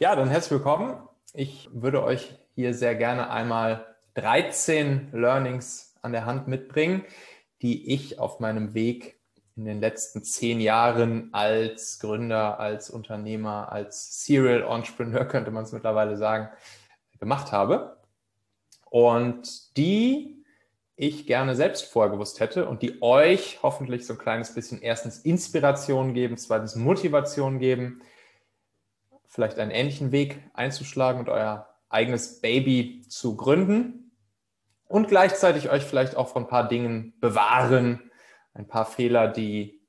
Ja, dann herzlich willkommen. Ich würde euch hier sehr gerne einmal 13 Learnings an der Hand mitbringen, die ich auf meinem Weg in den letzten zehn Jahren als Gründer, als Unternehmer, als Serial Entrepreneur, könnte man es mittlerweile sagen, gemacht habe. Und die ich gerne selbst vorher gewusst hätte und die euch hoffentlich so ein kleines bisschen erstens Inspiration geben, zweitens Motivation geben, vielleicht einen ähnlichen Weg einzuschlagen und euer eigenes Baby zu gründen und gleichzeitig euch vielleicht auch von ein paar Dingen bewahren, ein paar Fehler, die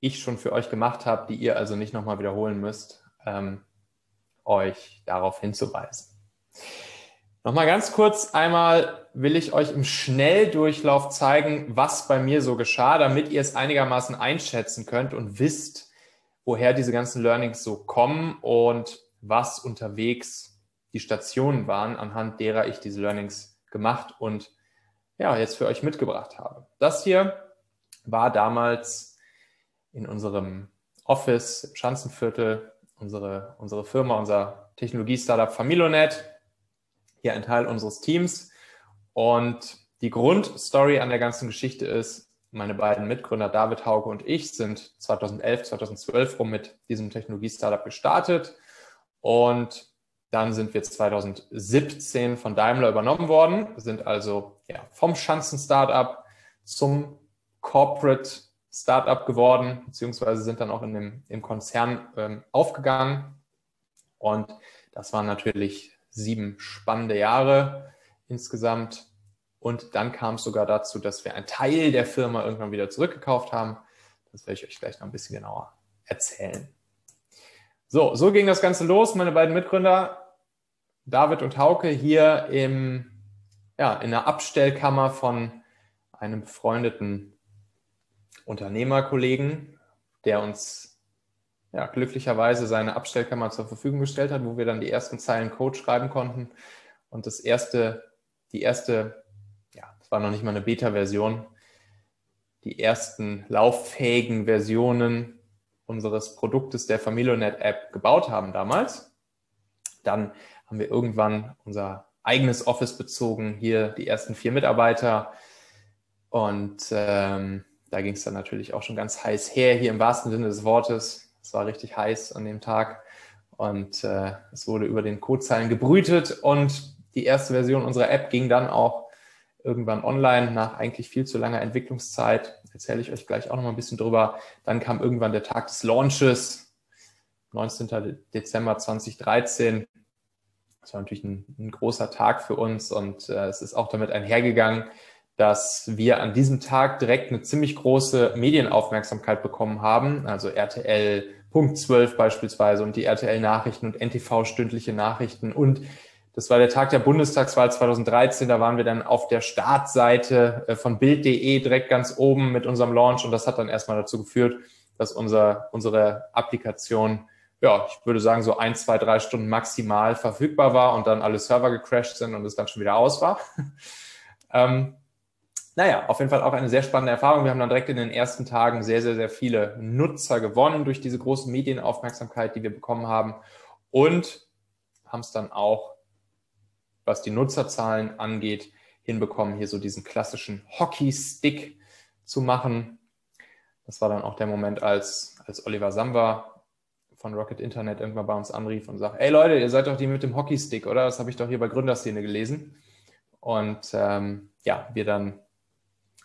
ich schon für euch gemacht habe, die ihr also nicht nochmal wiederholen müsst, ähm, euch darauf hinzuweisen. Nochmal ganz kurz einmal will ich euch im Schnelldurchlauf zeigen, was bei mir so geschah, damit ihr es einigermaßen einschätzen könnt und wisst, woher diese ganzen Learnings so kommen und was unterwegs die Stationen waren, anhand derer ich diese Learnings gemacht und ja, jetzt für euch mitgebracht habe. Das hier war damals in unserem Office im Schanzenviertel, unsere, unsere Firma, unser Technologie-Startup Familonet, hier ein Teil unseres Teams. Und die Grundstory an der ganzen Geschichte ist, meine beiden Mitgründer David Hauke und ich sind 2011, 2012 rum mit diesem Technologie-Startup gestartet und dann sind wir 2017 von Daimler übernommen worden, sind also ja, vom Schanzen-Startup zum Corporate Startup geworden, beziehungsweise sind dann auch in dem, im Konzern ähm, aufgegangen. Und das waren natürlich sieben spannende Jahre insgesamt. Und dann kam es sogar dazu, dass wir einen Teil der Firma irgendwann wieder zurückgekauft haben. Das werde ich euch gleich noch ein bisschen genauer erzählen. So, so ging das Ganze los. Meine beiden Mitgründer, David und Hauke, hier im, ja, in der Abstellkammer von einem befreundeten Unternehmerkollegen, der uns ja, glücklicherweise seine Abstellkammer zur Verfügung gestellt hat, wo wir dann die ersten Zeilen Code schreiben konnten. Und das erste, die erste war noch nicht mal eine Beta-Version, die ersten lauffähigen Versionen unseres Produktes der Familionet-App gebaut haben damals. Dann haben wir irgendwann unser eigenes Office bezogen, hier die ersten vier Mitarbeiter. Und ähm, da ging es dann natürlich auch schon ganz heiß her, hier im wahrsten Sinne des Wortes. Es war richtig heiß an dem Tag und äh, es wurde über den Codezeilen gebrütet und die erste Version unserer App ging dann auch irgendwann online nach eigentlich viel zu langer Entwicklungszeit. Erzähle ich euch gleich auch noch mal ein bisschen drüber. Dann kam irgendwann der Tag des Launches, 19. Dezember 2013. Das war natürlich ein, ein großer Tag für uns und äh, es ist auch damit einhergegangen, dass wir an diesem Tag direkt eine ziemlich große Medienaufmerksamkeit bekommen haben. Also RTL Punkt 12 beispielsweise und die RTL Nachrichten und NTV stündliche Nachrichten und das war der Tag der Bundestagswahl 2013. Da waren wir dann auf der Startseite äh, von Bild.de direkt ganz oben mit unserem Launch. Und das hat dann erstmal dazu geführt, dass unser, unsere Applikation, ja, ich würde sagen, so ein, zwei, drei Stunden maximal verfügbar war und dann alle Server gecrashed sind und es dann schon wieder aus war. ähm, naja, auf jeden Fall auch eine sehr spannende Erfahrung. Wir haben dann direkt in den ersten Tagen sehr, sehr, sehr viele Nutzer gewonnen durch diese große Medienaufmerksamkeit, die wir bekommen haben und haben es dann auch was die Nutzerzahlen angeht, hinbekommen, hier so diesen klassischen Hockey-Stick zu machen. Das war dann auch der Moment, als, als Oliver Samba von Rocket Internet irgendwann bei uns anrief und sagt, ey Leute, ihr seid doch die mit dem Hockey-Stick, oder? Das habe ich doch hier bei Gründerszene gelesen. Und ähm, ja, wir dann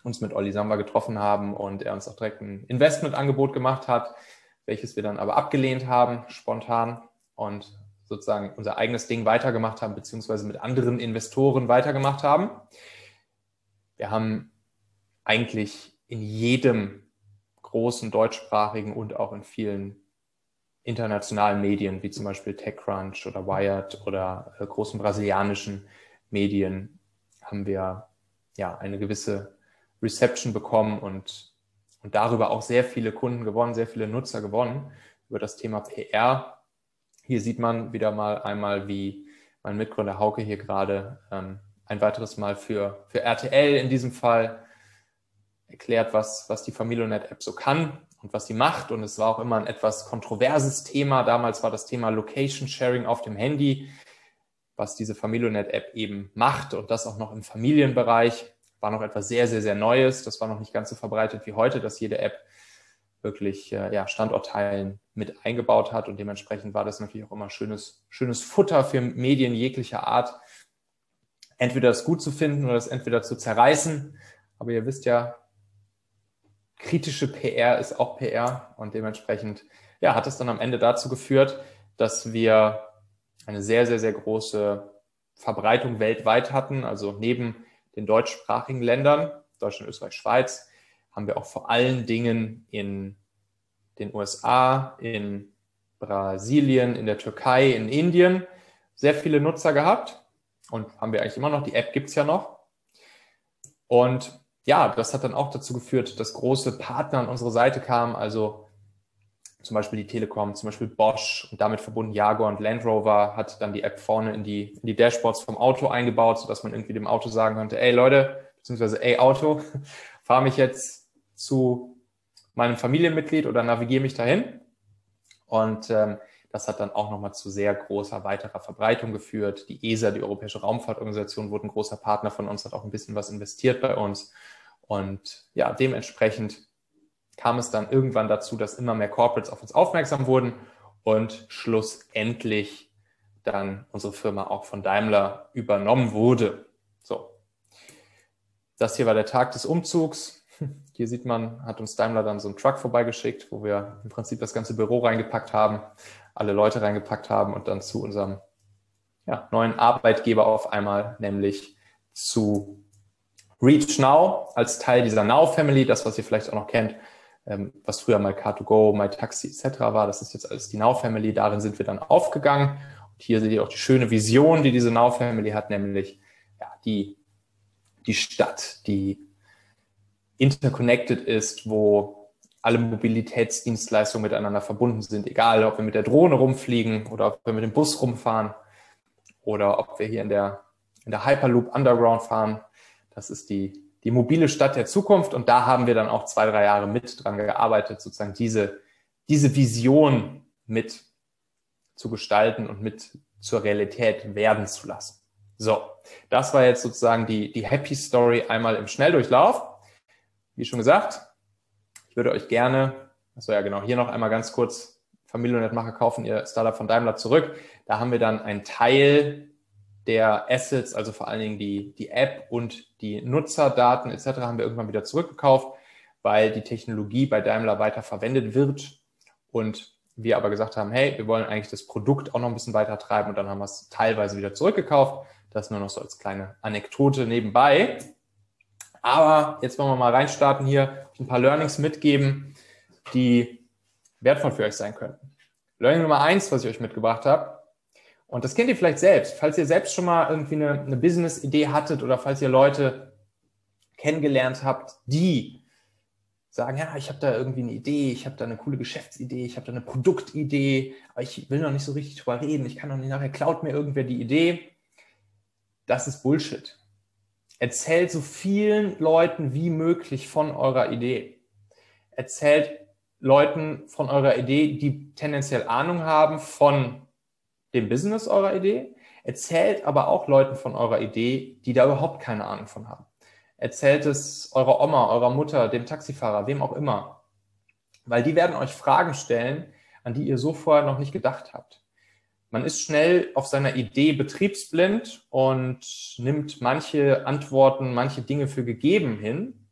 uns mit Olli Samba getroffen haben und er uns auch direkt ein Investmentangebot gemacht hat, welches wir dann aber abgelehnt haben, spontan. Und sozusagen unser eigenes Ding weitergemacht haben, beziehungsweise mit anderen Investoren weitergemacht haben. Wir haben eigentlich in jedem großen deutschsprachigen und auch in vielen internationalen Medien, wie zum Beispiel TechCrunch oder Wired oder äh, großen brasilianischen Medien, haben wir ja eine gewisse Reception bekommen und, und darüber auch sehr viele Kunden gewonnen, sehr viele Nutzer gewonnen über das Thema PR hier sieht man wieder mal einmal, wie mein Mitgründer Hauke hier gerade ähm, ein weiteres Mal für, für RTL in diesem Fall erklärt, was, was die Familionet-App so kann. und was sie macht. Und es war auch immer ein etwas kontroverses Thema. Damals war das Thema Location Sharing auf dem Handy, was diese Familionet-App eben macht und das auch noch im Familienbereich. War noch etwas sehr, sehr, sehr Neues. Das war noch nicht ganz so verbreitet wie heute, dass jede App wirklich äh, ja, Standortteilen mit eingebaut hat. Und dementsprechend war das natürlich auch immer schönes, schönes Futter für Medien jeglicher Art. Entweder das gut zu finden oder das entweder zu zerreißen. Aber ihr wisst ja, kritische PR ist auch PR und dementsprechend ja, hat es dann am Ende dazu geführt, dass wir eine sehr, sehr, sehr große Verbreitung weltweit hatten. Also neben den deutschsprachigen Ländern, Deutschland, Österreich, Schweiz, haben wir auch vor allen Dingen in den USA, in Brasilien, in der Türkei, in Indien sehr viele Nutzer gehabt und haben wir eigentlich immer noch. Die App gibt's ja noch. Und ja, das hat dann auch dazu geführt, dass große Partner an unsere Seite kamen, also zum Beispiel die Telekom, zum Beispiel Bosch und damit verbunden Jaguar und Land Rover hat dann die App vorne in die, in die Dashboards vom Auto eingebaut, sodass man irgendwie dem Auto sagen konnte, ey Leute, beziehungsweise ey Auto, fahre mich jetzt zu meinem Familienmitglied oder navigiere mich dahin. Und ähm, das hat dann auch nochmal zu sehr großer weiterer Verbreitung geführt. Die ESA, die Europäische Raumfahrtorganisation, wurde ein großer Partner von uns, hat auch ein bisschen was investiert bei uns. Und ja, dementsprechend kam es dann irgendwann dazu, dass immer mehr Corporates auf uns aufmerksam wurden und schlussendlich dann unsere Firma auch von Daimler übernommen wurde. So. Das hier war der Tag des Umzugs. Hier sieht man, hat uns Daimler dann so einen Truck vorbeigeschickt, wo wir im Prinzip das ganze Büro reingepackt haben, alle Leute reingepackt haben und dann zu unserem ja, neuen Arbeitgeber auf einmal, nämlich zu Reach Now als Teil dieser Now Family, das, was ihr vielleicht auch noch kennt, ähm, was früher mal Car2Go, MyTaxi etc. war, das ist jetzt alles die Now Family. Darin sind wir dann aufgegangen. Und hier seht ihr auch die schöne Vision, die diese Now Family hat, nämlich ja, die, die Stadt, die interconnected ist, wo alle Mobilitätsdienstleistungen miteinander verbunden sind, egal ob wir mit der Drohne rumfliegen oder ob wir mit dem Bus rumfahren oder ob wir hier in der, in der Hyperloop Underground fahren. Das ist die, die mobile Stadt der Zukunft. Und da haben wir dann auch zwei, drei Jahre mit dran gearbeitet, sozusagen diese, diese Vision mit zu gestalten und mit zur Realität werden zu lassen. So, das war jetzt sozusagen die, die Happy Story einmal im Schnelldurchlauf. Wie schon gesagt, ich würde euch gerne, also ja genau, hier noch einmal ganz kurz Familiennetmacher kaufen ihr Startup von Daimler zurück. Da haben wir dann einen Teil der Assets, also vor allen Dingen die, die App und die Nutzerdaten etc. haben wir irgendwann wieder zurückgekauft, weil die Technologie bei Daimler weiter verwendet wird und wir aber gesagt haben, hey, wir wollen eigentlich das Produkt auch noch ein bisschen weiter treiben und dann haben wir es teilweise wieder zurückgekauft. Das nur noch so als kleine Anekdote nebenbei. Aber jetzt wollen wir mal reinstarten hier, ein paar Learnings mitgeben, die wertvoll für euch sein könnten. Learning Nummer eins, was ich euch mitgebracht habe, und das kennt ihr vielleicht selbst. Falls ihr selbst schon mal irgendwie eine, eine Business-Idee hattet oder falls ihr Leute kennengelernt habt, die sagen, ja, ich habe da irgendwie eine Idee, ich habe da eine coole Geschäftsidee, ich habe da eine Produktidee, aber ich will noch nicht so richtig drüber reden, ich kann noch nicht nachher, klaut mir irgendwer die Idee. Das ist Bullshit. Erzählt so vielen Leuten wie möglich von eurer Idee. Erzählt Leuten von eurer Idee, die tendenziell Ahnung haben von dem Business eurer Idee, erzählt aber auch Leuten von eurer Idee, die da überhaupt keine Ahnung von haben. Erzählt es eurer Oma, eurer Mutter, dem Taxifahrer, wem auch immer. Weil die werden euch Fragen stellen, an die ihr so vorher noch nicht gedacht habt. Man ist schnell auf seiner Idee betriebsblind und nimmt manche Antworten, manche Dinge für gegeben hin.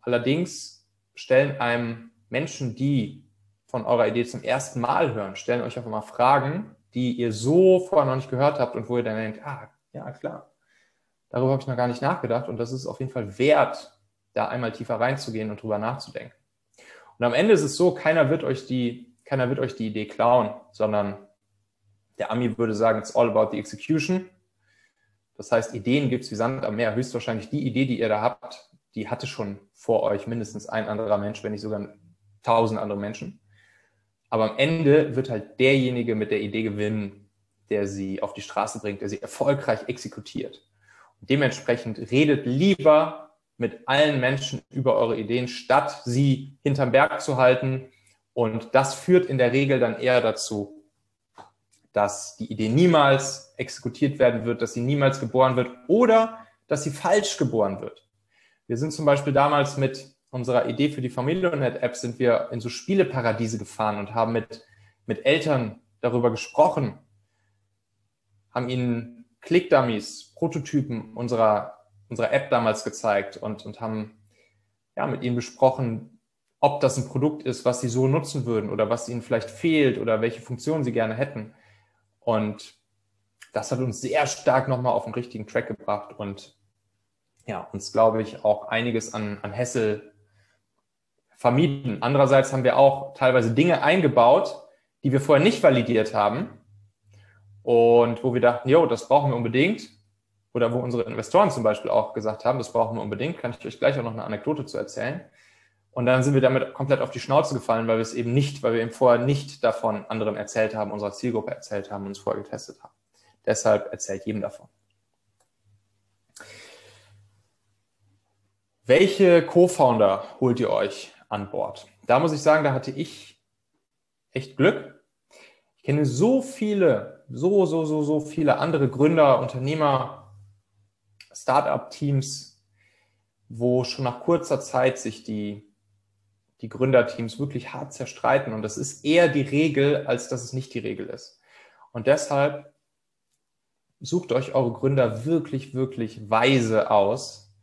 Allerdings stellen einem Menschen, die von eurer Idee zum ersten Mal hören, stellen euch auf einmal Fragen, die ihr so vorher noch nicht gehört habt und wo ihr dann denkt, ah, ja, klar, darüber habe ich noch gar nicht nachgedacht und das ist auf jeden Fall wert, da einmal tiefer reinzugehen und drüber nachzudenken. Und am Ende ist es so, keiner wird euch die, keiner wird euch die Idee klauen, sondern der Ami würde sagen, it's all about the execution. Das heißt, Ideen gibt es wie Sand am Meer. Höchstwahrscheinlich die Idee, die ihr da habt, die hatte schon vor euch mindestens ein anderer Mensch, wenn nicht sogar tausend andere Menschen. Aber am Ende wird halt derjenige mit der Idee gewinnen, der sie auf die Straße bringt, der sie erfolgreich exekutiert. Und dementsprechend redet lieber mit allen Menschen über eure Ideen, statt sie hinterm Berg zu halten. Und das führt in der Regel dann eher dazu, dass die Idee niemals exekutiert werden wird, dass sie niemals geboren wird oder dass sie falsch geboren wird. Wir sind zum Beispiel damals mit unserer Idee für die Familionet-App sind wir in so Spieleparadiese gefahren und haben mit, mit Eltern darüber gesprochen, haben ihnen Click-Dummies, Prototypen unserer, unserer App damals gezeigt und, und haben ja, mit ihnen besprochen, ob das ein Produkt ist, was sie so nutzen würden oder was ihnen vielleicht fehlt oder welche Funktionen sie gerne hätten. Und das hat uns sehr stark nochmal auf den richtigen Track gebracht und ja, uns, glaube ich, auch einiges an, an Hessel vermieden. Andererseits haben wir auch teilweise Dinge eingebaut, die wir vorher nicht validiert haben und wo wir dachten, jo, das brauchen wir unbedingt. Oder wo unsere Investoren zum Beispiel auch gesagt haben, das brauchen wir unbedingt, kann ich euch gleich auch noch eine Anekdote zu erzählen. Und dann sind wir damit komplett auf die Schnauze gefallen, weil wir es eben nicht, weil wir eben vorher nicht davon anderen erzählt haben, unserer Zielgruppe erzählt haben und uns vorher getestet haben. Deshalb erzählt jedem davon. Welche Co-Founder holt ihr euch an Bord. Da muss ich sagen, da hatte ich echt Glück. Ich kenne so viele, so, so, so, so viele andere Gründer, Unternehmer, Startup-Teams, wo schon nach kurzer Zeit sich die, die Gründerteams wirklich hart zerstreiten. Und das ist eher die Regel, als dass es nicht die Regel ist. Und deshalb sucht euch eure Gründer wirklich, wirklich weise aus,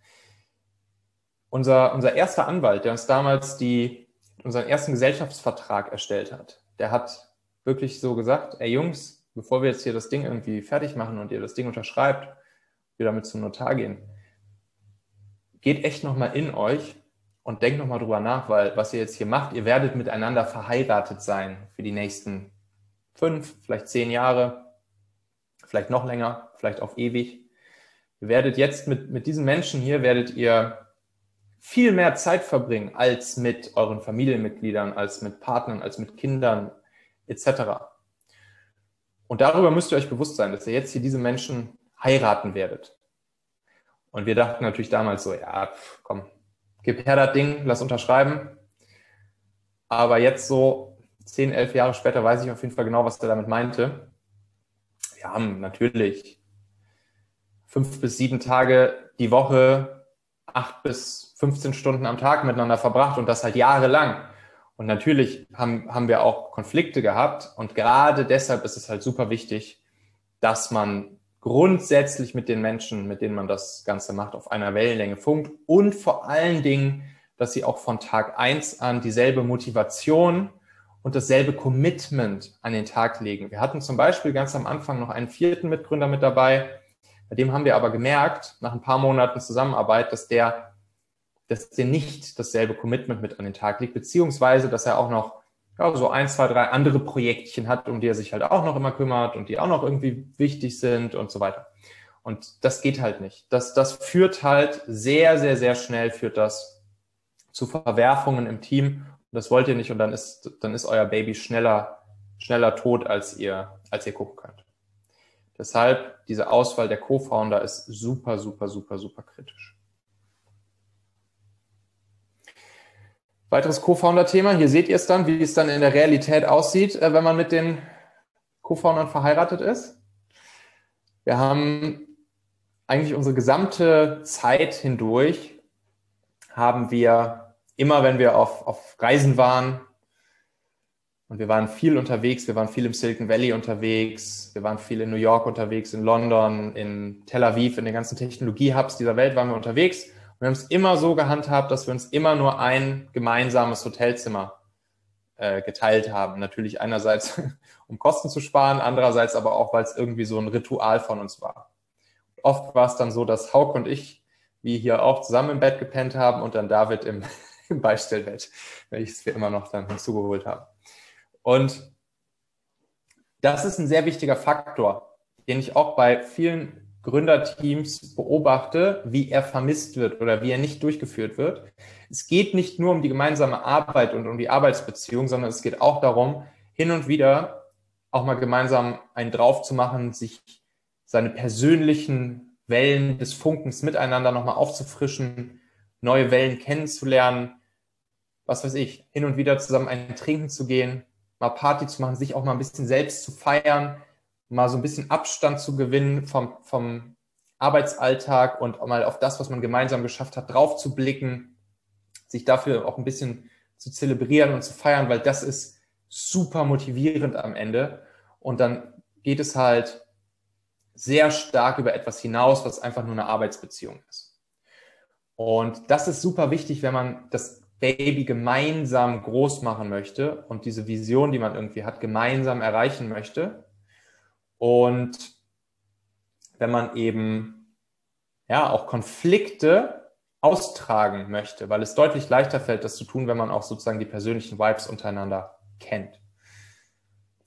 unser, unser erster Anwalt, der uns damals die, unseren ersten Gesellschaftsvertrag erstellt hat, der hat wirklich so gesagt, ey Jungs, bevor wir jetzt hier das Ding irgendwie fertig machen und ihr das Ding unterschreibt, wir damit zum Notar gehen, geht echt nochmal in euch und denkt nochmal drüber nach, weil was ihr jetzt hier macht, ihr werdet miteinander verheiratet sein für die nächsten fünf, vielleicht zehn Jahre, vielleicht noch länger, vielleicht auf ewig. Ihr werdet jetzt mit, mit diesen Menschen hier, werdet ihr viel mehr Zeit verbringen als mit euren Familienmitgliedern, als mit Partnern, als mit Kindern etc. Und darüber müsst ihr euch bewusst sein, dass ihr jetzt hier diese Menschen heiraten werdet. Und wir dachten natürlich damals so, ja, komm, gib her das Ding, lass unterschreiben. Aber jetzt so zehn, elf Jahre später weiß ich auf jeden Fall genau, was er damit meinte. Wir haben natürlich fünf bis sieben Tage die Woche acht bis 15 Stunden am Tag miteinander verbracht und das halt jahrelang. Und natürlich haben, haben wir auch Konflikte gehabt und gerade deshalb ist es halt super wichtig, dass man grundsätzlich mit den Menschen, mit denen man das Ganze macht, auf einer Wellenlänge funkt und vor allen Dingen, dass sie auch von Tag eins an dieselbe Motivation und dasselbe Commitment an den Tag legen. Wir hatten zum Beispiel ganz am Anfang noch einen vierten Mitgründer mit dabei, bei dem haben wir aber gemerkt, nach ein paar Monaten Zusammenarbeit, dass der, dass der nicht dasselbe Commitment mit an den Tag legt, beziehungsweise, dass er auch noch ja, so ein, zwei, drei andere Projektchen hat, um die er sich halt auch noch immer kümmert und die auch noch irgendwie wichtig sind und so weiter. Und das geht halt nicht. Das, das führt halt sehr, sehr, sehr schnell führt das zu Verwerfungen im Team. Und das wollt ihr nicht und dann ist, dann ist euer Baby schneller, schneller tot, als ihr, als ihr gucken könnt. Deshalb diese Auswahl der Co-Founder ist super, super, super, super kritisch. Weiteres Co-Founder-Thema. Hier seht ihr es dann, wie es dann in der Realität aussieht, äh, wenn man mit den Co-Foundern verheiratet ist. Wir haben eigentlich unsere gesamte Zeit hindurch, haben wir immer, wenn wir auf, auf Reisen waren, und wir waren viel unterwegs, wir waren viel im Silicon Valley unterwegs, wir waren viel in New York unterwegs, in London, in Tel Aviv, in den ganzen Technologie-Hubs dieser Welt waren wir unterwegs. Wir haben es immer so gehandhabt, dass wir uns immer nur ein gemeinsames Hotelzimmer äh, geteilt haben. Natürlich einerseits, um Kosten zu sparen, andererseits aber auch, weil es irgendwie so ein Ritual von uns war. Oft war es dann so, dass Hauk und ich, wie hier auch, zusammen im Bett gepennt haben und dann David im, im Beistellbett, welches wir immer noch dann hinzugeholt haben. Und das ist ein sehr wichtiger Faktor, den ich auch bei vielen Gründerteams beobachte, wie er vermisst wird oder wie er nicht durchgeführt wird. Es geht nicht nur um die gemeinsame Arbeit und um die Arbeitsbeziehung, sondern es geht auch darum, hin und wieder auch mal gemeinsam einen drauf zu machen, sich seine persönlichen Wellen des Funkens miteinander nochmal aufzufrischen, neue Wellen kennenzulernen, was weiß ich, hin und wieder zusammen einen trinken zu gehen, mal Party zu machen, sich auch mal ein bisschen selbst zu feiern, mal so ein bisschen Abstand zu gewinnen vom, vom Arbeitsalltag und mal auf das, was man gemeinsam geschafft hat, drauf zu blicken, sich dafür auch ein bisschen zu zelebrieren und zu feiern, weil das ist super motivierend am Ende. Und dann geht es halt sehr stark über etwas hinaus, was einfach nur eine Arbeitsbeziehung ist. Und das ist super wichtig, wenn man das Baby gemeinsam groß machen möchte und diese Vision, die man irgendwie hat, gemeinsam erreichen möchte. Und wenn man eben ja auch Konflikte austragen möchte, weil es deutlich leichter fällt, das zu tun, wenn man auch sozusagen die persönlichen Vibes untereinander kennt.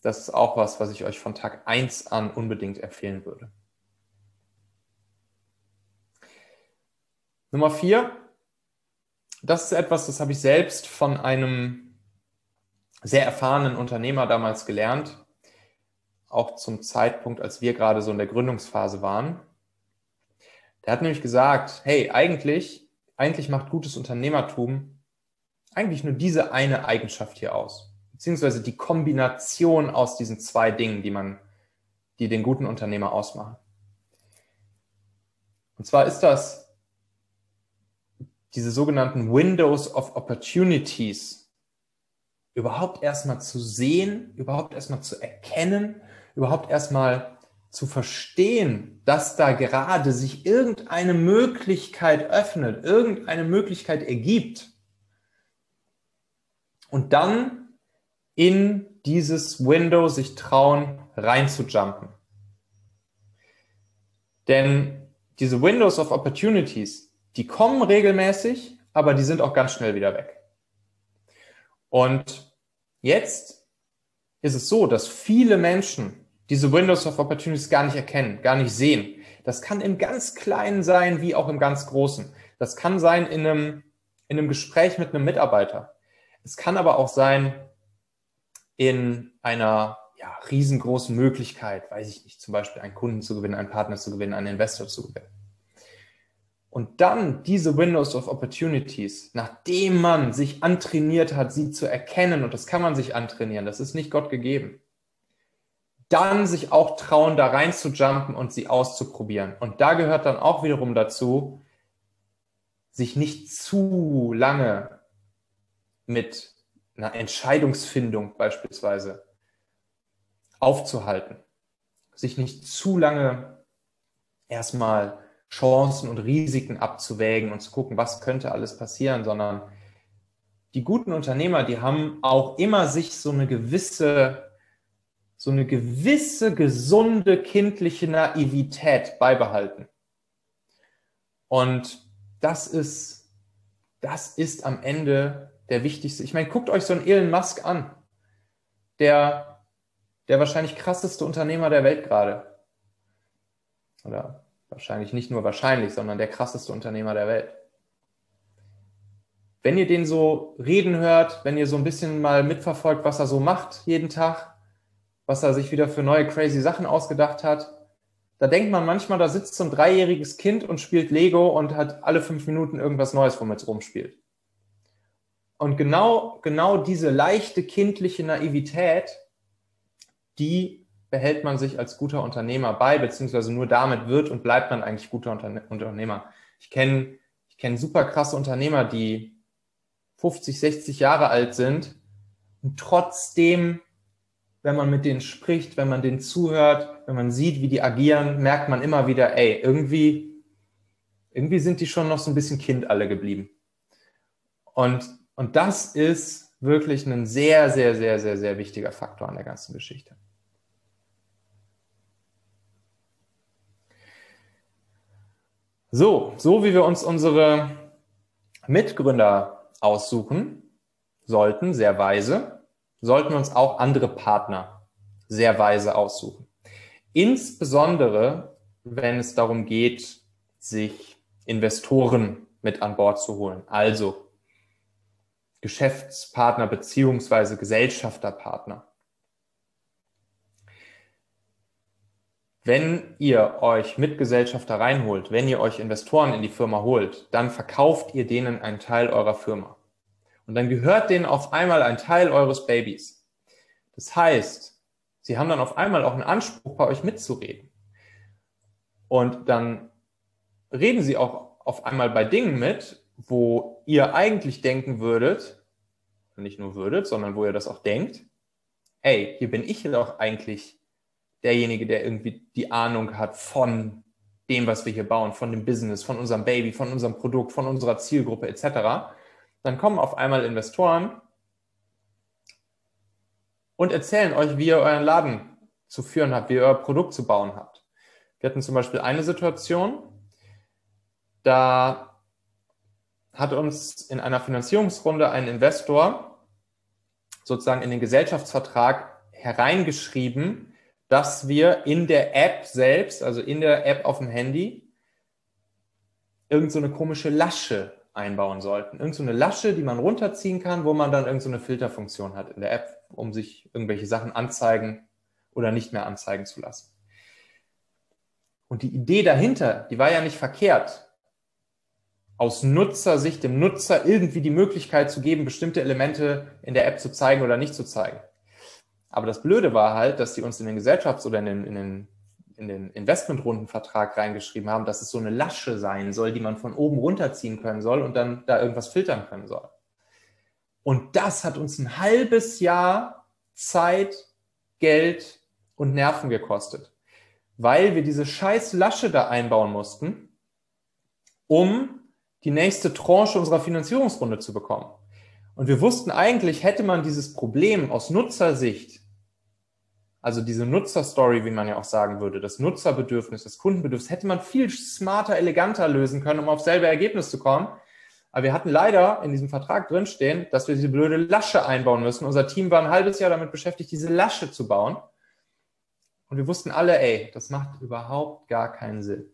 Das ist auch was, was ich euch von Tag 1 an unbedingt empfehlen würde. Nummer 4. Das ist etwas, das habe ich selbst von einem sehr erfahrenen Unternehmer damals gelernt auch zum Zeitpunkt, als wir gerade so in der Gründungsphase waren. Der hat nämlich gesagt, hey, eigentlich, eigentlich macht gutes Unternehmertum eigentlich nur diese eine Eigenschaft hier aus. Beziehungsweise die Kombination aus diesen zwei Dingen, die man, die den guten Unternehmer ausmachen. Und zwar ist das diese sogenannten Windows of Opportunities überhaupt erstmal zu sehen, überhaupt erstmal zu erkennen überhaupt erstmal zu verstehen, dass da gerade sich irgendeine Möglichkeit öffnet, irgendeine Möglichkeit ergibt. Und dann in dieses Window sich trauen, reinzujumpen. Denn diese Windows of Opportunities, die kommen regelmäßig, aber die sind auch ganz schnell wieder weg. Und jetzt ist es so, dass viele Menschen diese Windows of Opportunities gar nicht erkennen, gar nicht sehen. Das kann im ganz Kleinen sein, wie auch im ganz Großen. Das kann sein in einem, in einem Gespräch mit einem Mitarbeiter. Es kann aber auch sein in einer ja, riesengroßen Möglichkeit, weiß ich nicht, zum Beispiel einen Kunden zu gewinnen, einen Partner zu gewinnen, einen Investor zu gewinnen. Und dann diese Windows of Opportunities, nachdem man sich antrainiert hat, sie zu erkennen, und das kann man sich antrainieren, das ist nicht Gott gegeben, dann sich auch trauen, da rein zu jumpen und sie auszuprobieren. Und da gehört dann auch wiederum dazu, sich nicht zu lange mit einer Entscheidungsfindung beispielsweise aufzuhalten. Sich nicht zu lange erstmal Chancen und Risiken abzuwägen und zu gucken, was könnte alles passieren, sondern die guten Unternehmer, die haben auch immer sich so eine gewisse so eine gewisse gesunde kindliche Naivität beibehalten. Und das ist, das ist am Ende der wichtigste. Ich meine, guckt euch so einen Elon Musk an. Der, der wahrscheinlich krasseste Unternehmer der Welt gerade. Oder wahrscheinlich nicht nur wahrscheinlich, sondern der krasseste Unternehmer der Welt. Wenn ihr den so reden hört, wenn ihr so ein bisschen mal mitverfolgt, was er so macht jeden Tag, was er sich wieder für neue crazy Sachen ausgedacht hat. Da denkt man manchmal, da sitzt so ein dreijähriges Kind und spielt Lego und hat alle fünf Minuten irgendwas Neues, womit es rumspielt. Und genau, genau diese leichte kindliche Naivität, die behält man sich als guter Unternehmer bei, beziehungsweise nur damit wird und bleibt man eigentlich guter Unternehmer. Ich kenne ich kenn super krasse Unternehmer, die 50, 60 Jahre alt sind und trotzdem wenn man mit denen spricht, wenn man denen zuhört, wenn man sieht, wie die agieren, merkt man immer wieder, ey, irgendwie, irgendwie sind die schon noch so ein bisschen Kind alle geblieben. Und, und das ist wirklich ein sehr, sehr, sehr, sehr, sehr wichtiger Faktor an der ganzen Geschichte. So, so wie wir uns unsere Mitgründer aussuchen sollten, sehr weise, sollten wir uns auch andere Partner sehr weise aussuchen. Insbesondere, wenn es darum geht, sich Investoren mit an Bord zu holen. Also Geschäftspartner beziehungsweise Gesellschafterpartner. wenn ihr euch Mitgesellschafter reinholt, wenn ihr euch Investoren in die Firma holt, dann verkauft ihr denen einen Teil eurer Firma. Und dann gehört denen auf einmal ein Teil eures Babys. Das heißt, sie haben dann auf einmal auch einen Anspruch, bei euch mitzureden. Und dann reden sie auch auf einmal bei Dingen mit, wo ihr eigentlich denken würdet, nicht nur würdet, sondern wo ihr das auch denkt, ey, hier bin ich doch eigentlich derjenige, der irgendwie die Ahnung hat von dem, was wir hier bauen, von dem Business, von unserem Baby, von unserem Produkt, von unserer Zielgruppe etc., dann kommen auf einmal Investoren und erzählen euch, wie ihr euren Laden zu führen habt, wie ihr euer Produkt zu bauen habt. Wir hatten zum Beispiel eine Situation, da hat uns in einer Finanzierungsrunde ein Investor sozusagen in den Gesellschaftsvertrag hereingeschrieben, dass wir in der App selbst, also in der App auf dem Handy, irgend so eine komische Lasche einbauen sollten. Irgend so eine Lasche, die man runterziehen kann, wo man dann irgend so eine Filterfunktion hat in der App, um sich irgendwelche Sachen anzeigen oder nicht mehr anzeigen zu lassen. Und die Idee dahinter, die war ja nicht verkehrt. Aus Nutzersicht dem Nutzer irgendwie die Möglichkeit zu geben, bestimmte Elemente in der App zu zeigen oder nicht zu zeigen. Aber das Blöde war halt, dass die uns in den Gesellschafts- oder in den, in den, in den Investmentrundenvertrag reingeschrieben haben, dass es so eine Lasche sein soll, die man von oben runterziehen können soll und dann da irgendwas filtern können soll. Und das hat uns ein halbes Jahr Zeit, Geld und Nerven gekostet, weil wir diese scheiß Lasche da einbauen mussten, um die nächste Tranche unserer Finanzierungsrunde zu bekommen. Und wir wussten eigentlich, hätte man dieses Problem aus Nutzersicht also diese Nutzerstory, wie man ja auch sagen würde, das Nutzerbedürfnis, das Kundenbedürfnis, hätte man viel smarter, eleganter lösen können, um auf selbe Ergebnis zu kommen. Aber wir hatten leider in diesem Vertrag drinstehen, dass wir diese blöde Lasche einbauen müssen. Unser Team war ein halbes Jahr damit beschäftigt, diese Lasche zu bauen. Und wir wussten alle, ey, das macht überhaupt gar keinen Sinn.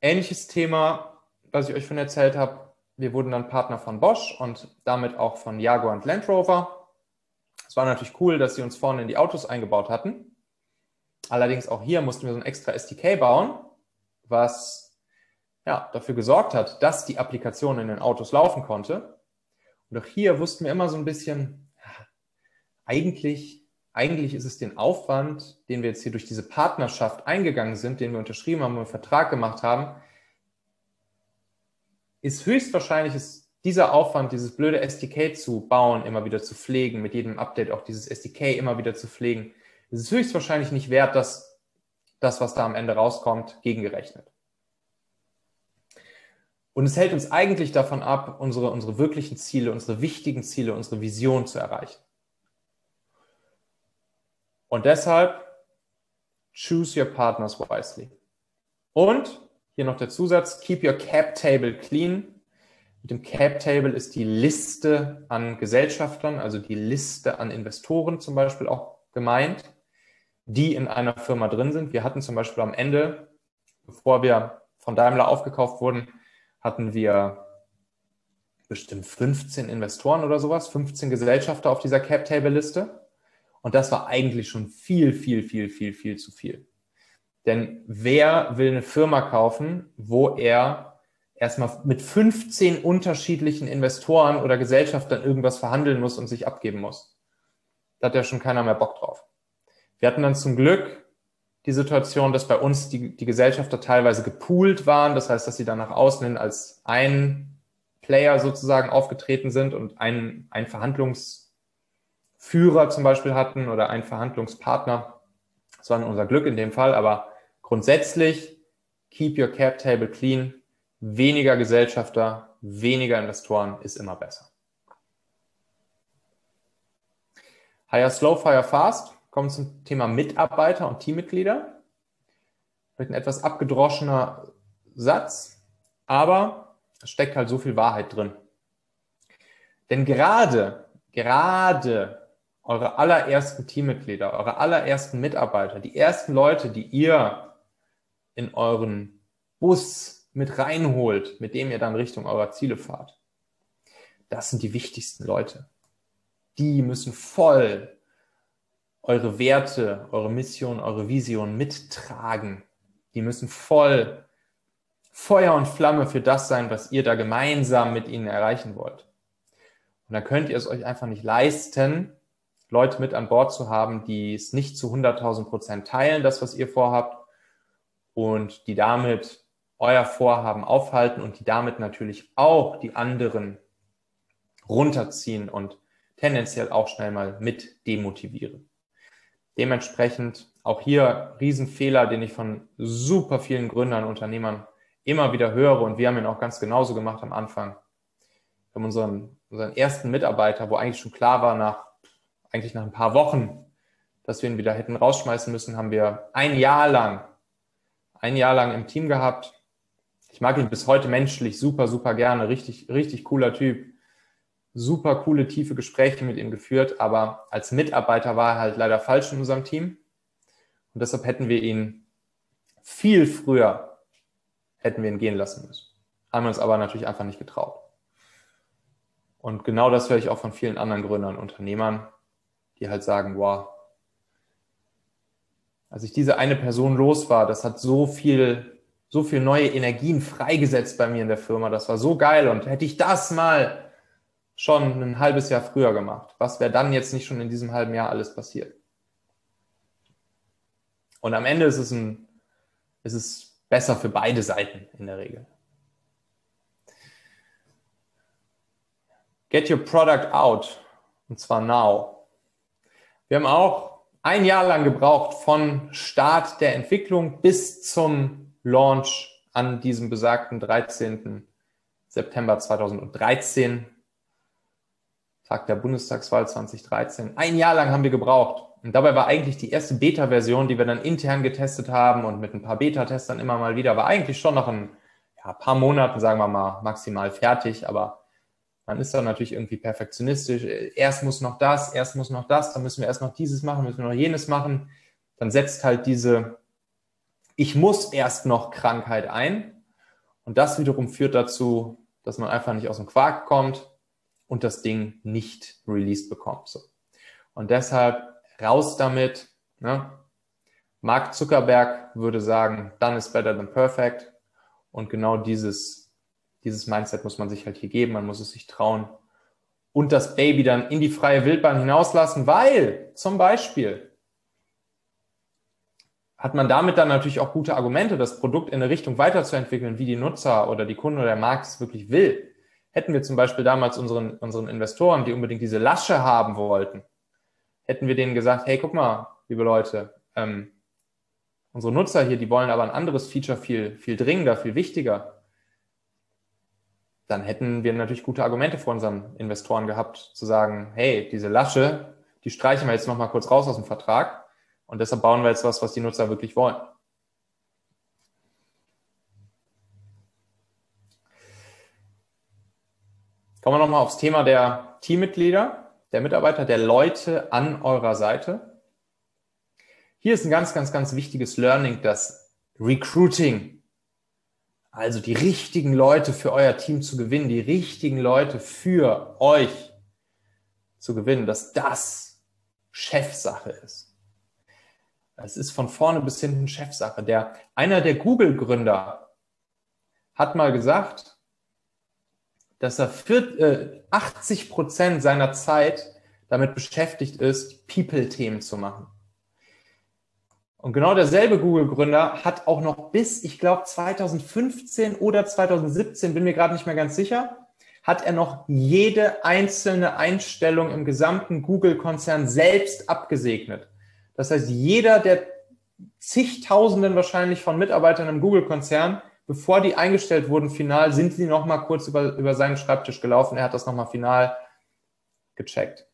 Ähnliches Thema, was ich euch schon erzählt habe. Wir wurden dann Partner von Bosch und damit auch von Jaguar und Land Rover. Es war natürlich cool, dass sie uns vorne in die Autos eingebaut hatten. Allerdings auch hier mussten wir so ein extra SDK bauen, was ja, dafür gesorgt hat, dass die Applikation in den Autos laufen konnte. Und auch hier wussten wir immer so ein bisschen, eigentlich, eigentlich ist es den Aufwand, den wir jetzt hier durch diese Partnerschaft eingegangen sind, den wir unterschrieben haben und einen Vertrag gemacht haben, ist höchstwahrscheinlich ist dieser Aufwand, dieses blöde SDK zu bauen, immer wieder zu pflegen, mit jedem Update auch dieses SDK immer wieder zu pflegen, ist es höchstwahrscheinlich nicht wert, dass das, was da am Ende rauskommt, gegengerechnet. Und es hält uns eigentlich davon ab, unsere, unsere wirklichen Ziele, unsere wichtigen Ziele, unsere Vision zu erreichen. Und deshalb choose your partners wisely. Und hier noch der Zusatz, keep your cap table clean mit dem Cap Table ist die Liste an Gesellschaftern, also die Liste an Investoren zum Beispiel auch gemeint, die in einer Firma drin sind. Wir hatten zum Beispiel am Ende, bevor wir von Daimler aufgekauft wurden, hatten wir bestimmt 15 Investoren oder sowas, 15 Gesellschafter auf dieser Cap Table Liste. Und das war eigentlich schon viel, viel, viel, viel, viel zu viel. Denn wer will eine Firma kaufen, wo er erstmal mit 15 unterschiedlichen Investoren oder Gesellschaftern irgendwas verhandeln muss und sich abgeben muss. Da hat ja schon keiner mehr Bock drauf. Wir hatten dann zum Glück die Situation, dass bei uns die, die Gesellschafter teilweise gepoolt waren. Das heißt, dass sie dann nach außen hin als ein Player sozusagen aufgetreten sind und einen, einen Verhandlungsführer zum Beispiel hatten oder einen Verhandlungspartner. Das war unser Glück in dem Fall, aber grundsätzlich keep your cap table clean weniger Gesellschafter, weniger Investoren ist immer besser. Hire Slow, Fire Fast. Kommen zum Thema Mitarbeiter und Teammitglieder. Vielleicht ein etwas abgedroschener Satz, aber es steckt halt so viel Wahrheit drin. Denn gerade, gerade eure allerersten Teammitglieder, eure allerersten Mitarbeiter, die ersten Leute, die ihr in euren Bus, mit reinholt, mit dem ihr dann Richtung eurer Ziele fahrt. Das sind die wichtigsten Leute. Die müssen voll eure Werte, eure Mission, eure Vision mittragen. Die müssen voll Feuer und Flamme für das sein, was ihr da gemeinsam mit ihnen erreichen wollt. Und dann könnt ihr es euch einfach nicht leisten, Leute mit an Bord zu haben, die es nicht zu 100.000 Prozent teilen, das, was ihr vorhabt, und die damit euer Vorhaben aufhalten und die damit natürlich auch die anderen runterziehen und tendenziell auch schnell mal mit demotivieren. Dementsprechend auch hier Riesenfehler, den ich von super vielen Gründern, Unternehmern immer wieder höre und wir haben ihn auch ganz genauso gemacht am Anfang. Wir haben unseren, unseren ersten Mitarbeiter, wo eigentlich schon klar war, nach, eigentlich nach ein paar Wochen, dass wir ihn wieder hätten rausschmeißen müssen, haben wir ein Jahr lang, ein Jahr lang im Team gehabt. Ich mag ihn bis heute menschlich super, super gerne. Richtig, richtig cooler Typ super coole, tiefe Gespräche mit ihm geführt, aber als Mitarbeiter war er halt leider falsch in unserem Team. Und deshalb hätten wir ihn viel früher hätten wir ihn gehen lassen müssen. Haben wir uns aber natürlich einfach nicht getraut. Und genau das höre ich auch von vielen anderen Gründern Unternehmern, die halt sagen, wow, als ich diese eine Person los war, das hat so viel, so viel neue Energien freigesetzt bei mir in der Firma. Das war so geil. Und hätte ich das mal schon ein halbes Jahr früher gemacht? Was wäre dann jetzt nicht schon in diesem halben Jahr alles passiert? Und am Ende ist es, ein, ist es besser für beide Seiten in der Regel. Get your product out. Und zwar now. Wir haben auch ein Jahr lang gebraucht von Start der Entwicklung bis zum Launch an diesem besagten 13. September 2013 Tag der Bundestagswahl 2013. Ein Jahr lang haben wir gebraucht. Und dabei war eigentlich die erste Beta-Version, die wir dann intern getestet haben und mit ein paar Beta-Testern immer mal wieder, war eigentlich schon noch ein ja, paar Monaten, sagen wir mal, maximal fertig. Aber man ist dann natürlich irgendwie perfektionistisch. Erst muss noch das, erst muss noch das, dann müssen wir erst noch dieses machen, müssen wir noch jenes machen. Dann setzt halt diese Ich muss erst noch Krankheit ein. Und das wiederum führt dazu, dass man einfach nicht aus dem Quark kommt und das Ding nicht released bekommt. So. Und deshalb raus damit. Ne? Mark Zuckerberg würde sagen, done is better than perfect. Und genau dieses, dieses Mindset muss man sich halt hier geben. Man muss es sich trauen und das Baby dann in die freie Wildbahn hinauslassen, weil zum Beispiel hat man damit dann natürlich auch gute Argumente, das Produkt in eine Richtung weiterzuentwickeln, wie die Nutzer oder die Kunden oder der Markt es wirklich will. Hätten wir zum Beispiel damals unseren, unseren Investoren, die unbedingt diese Lasche haben wollten, hätten wir denen gesagt, hey, guck mal, liebe Leute, ähm, unsere Nutzer hier, die wollen aber ein anderes Feature viel, viel dringender, viel wichtiger. Dann hätten wir natürlich gute Argumente vor unseren Investoren gehabt, zu sagen, hey, diese Lasche, die streichen wir jetzt nochmal kurz raus aus dem Vertrag und deshalb bauen wir jetzt was, was die Nutzer wirklich wollen. Kommen wir nochmal aufs Thema der Teammitglieder, der Mitarbeiter, der Leute an eurer Seite. Hier ist ein ganz, ganz, ganz wichtiges Learning, das Recruiting. Also die richtigen Leute für euer Team zu gewinnen, die richtigen Leute für euch zu gewinnen, dass das Chefsache ist. Es ist von vorne bis hinten Chefsache. Der, einer der Google-Gründer hat mal gesagt, dass er für, äh, 80 Prozent seiner Zeit damit beschäftigt ist, People-Themen zu machen. Und genau derselbe Google-Gründer hat auch noch bis, ich glaube, 2015 oder 2017, bin mir gerade nicht mehr ganz sicher, hat er noch jede einzelne Einstellung im gesamten Google-Konzern selbst abgesegnet. Das heißt, jeder der zigtausenden wahrscheinlich von Mitarbeitern im Google-Konzern bevor die eingestellt wurden, final, sind sie noch mal kurz über, über seinen Schreibtisch gelaufen. Er hat das noch mal final gecheckt.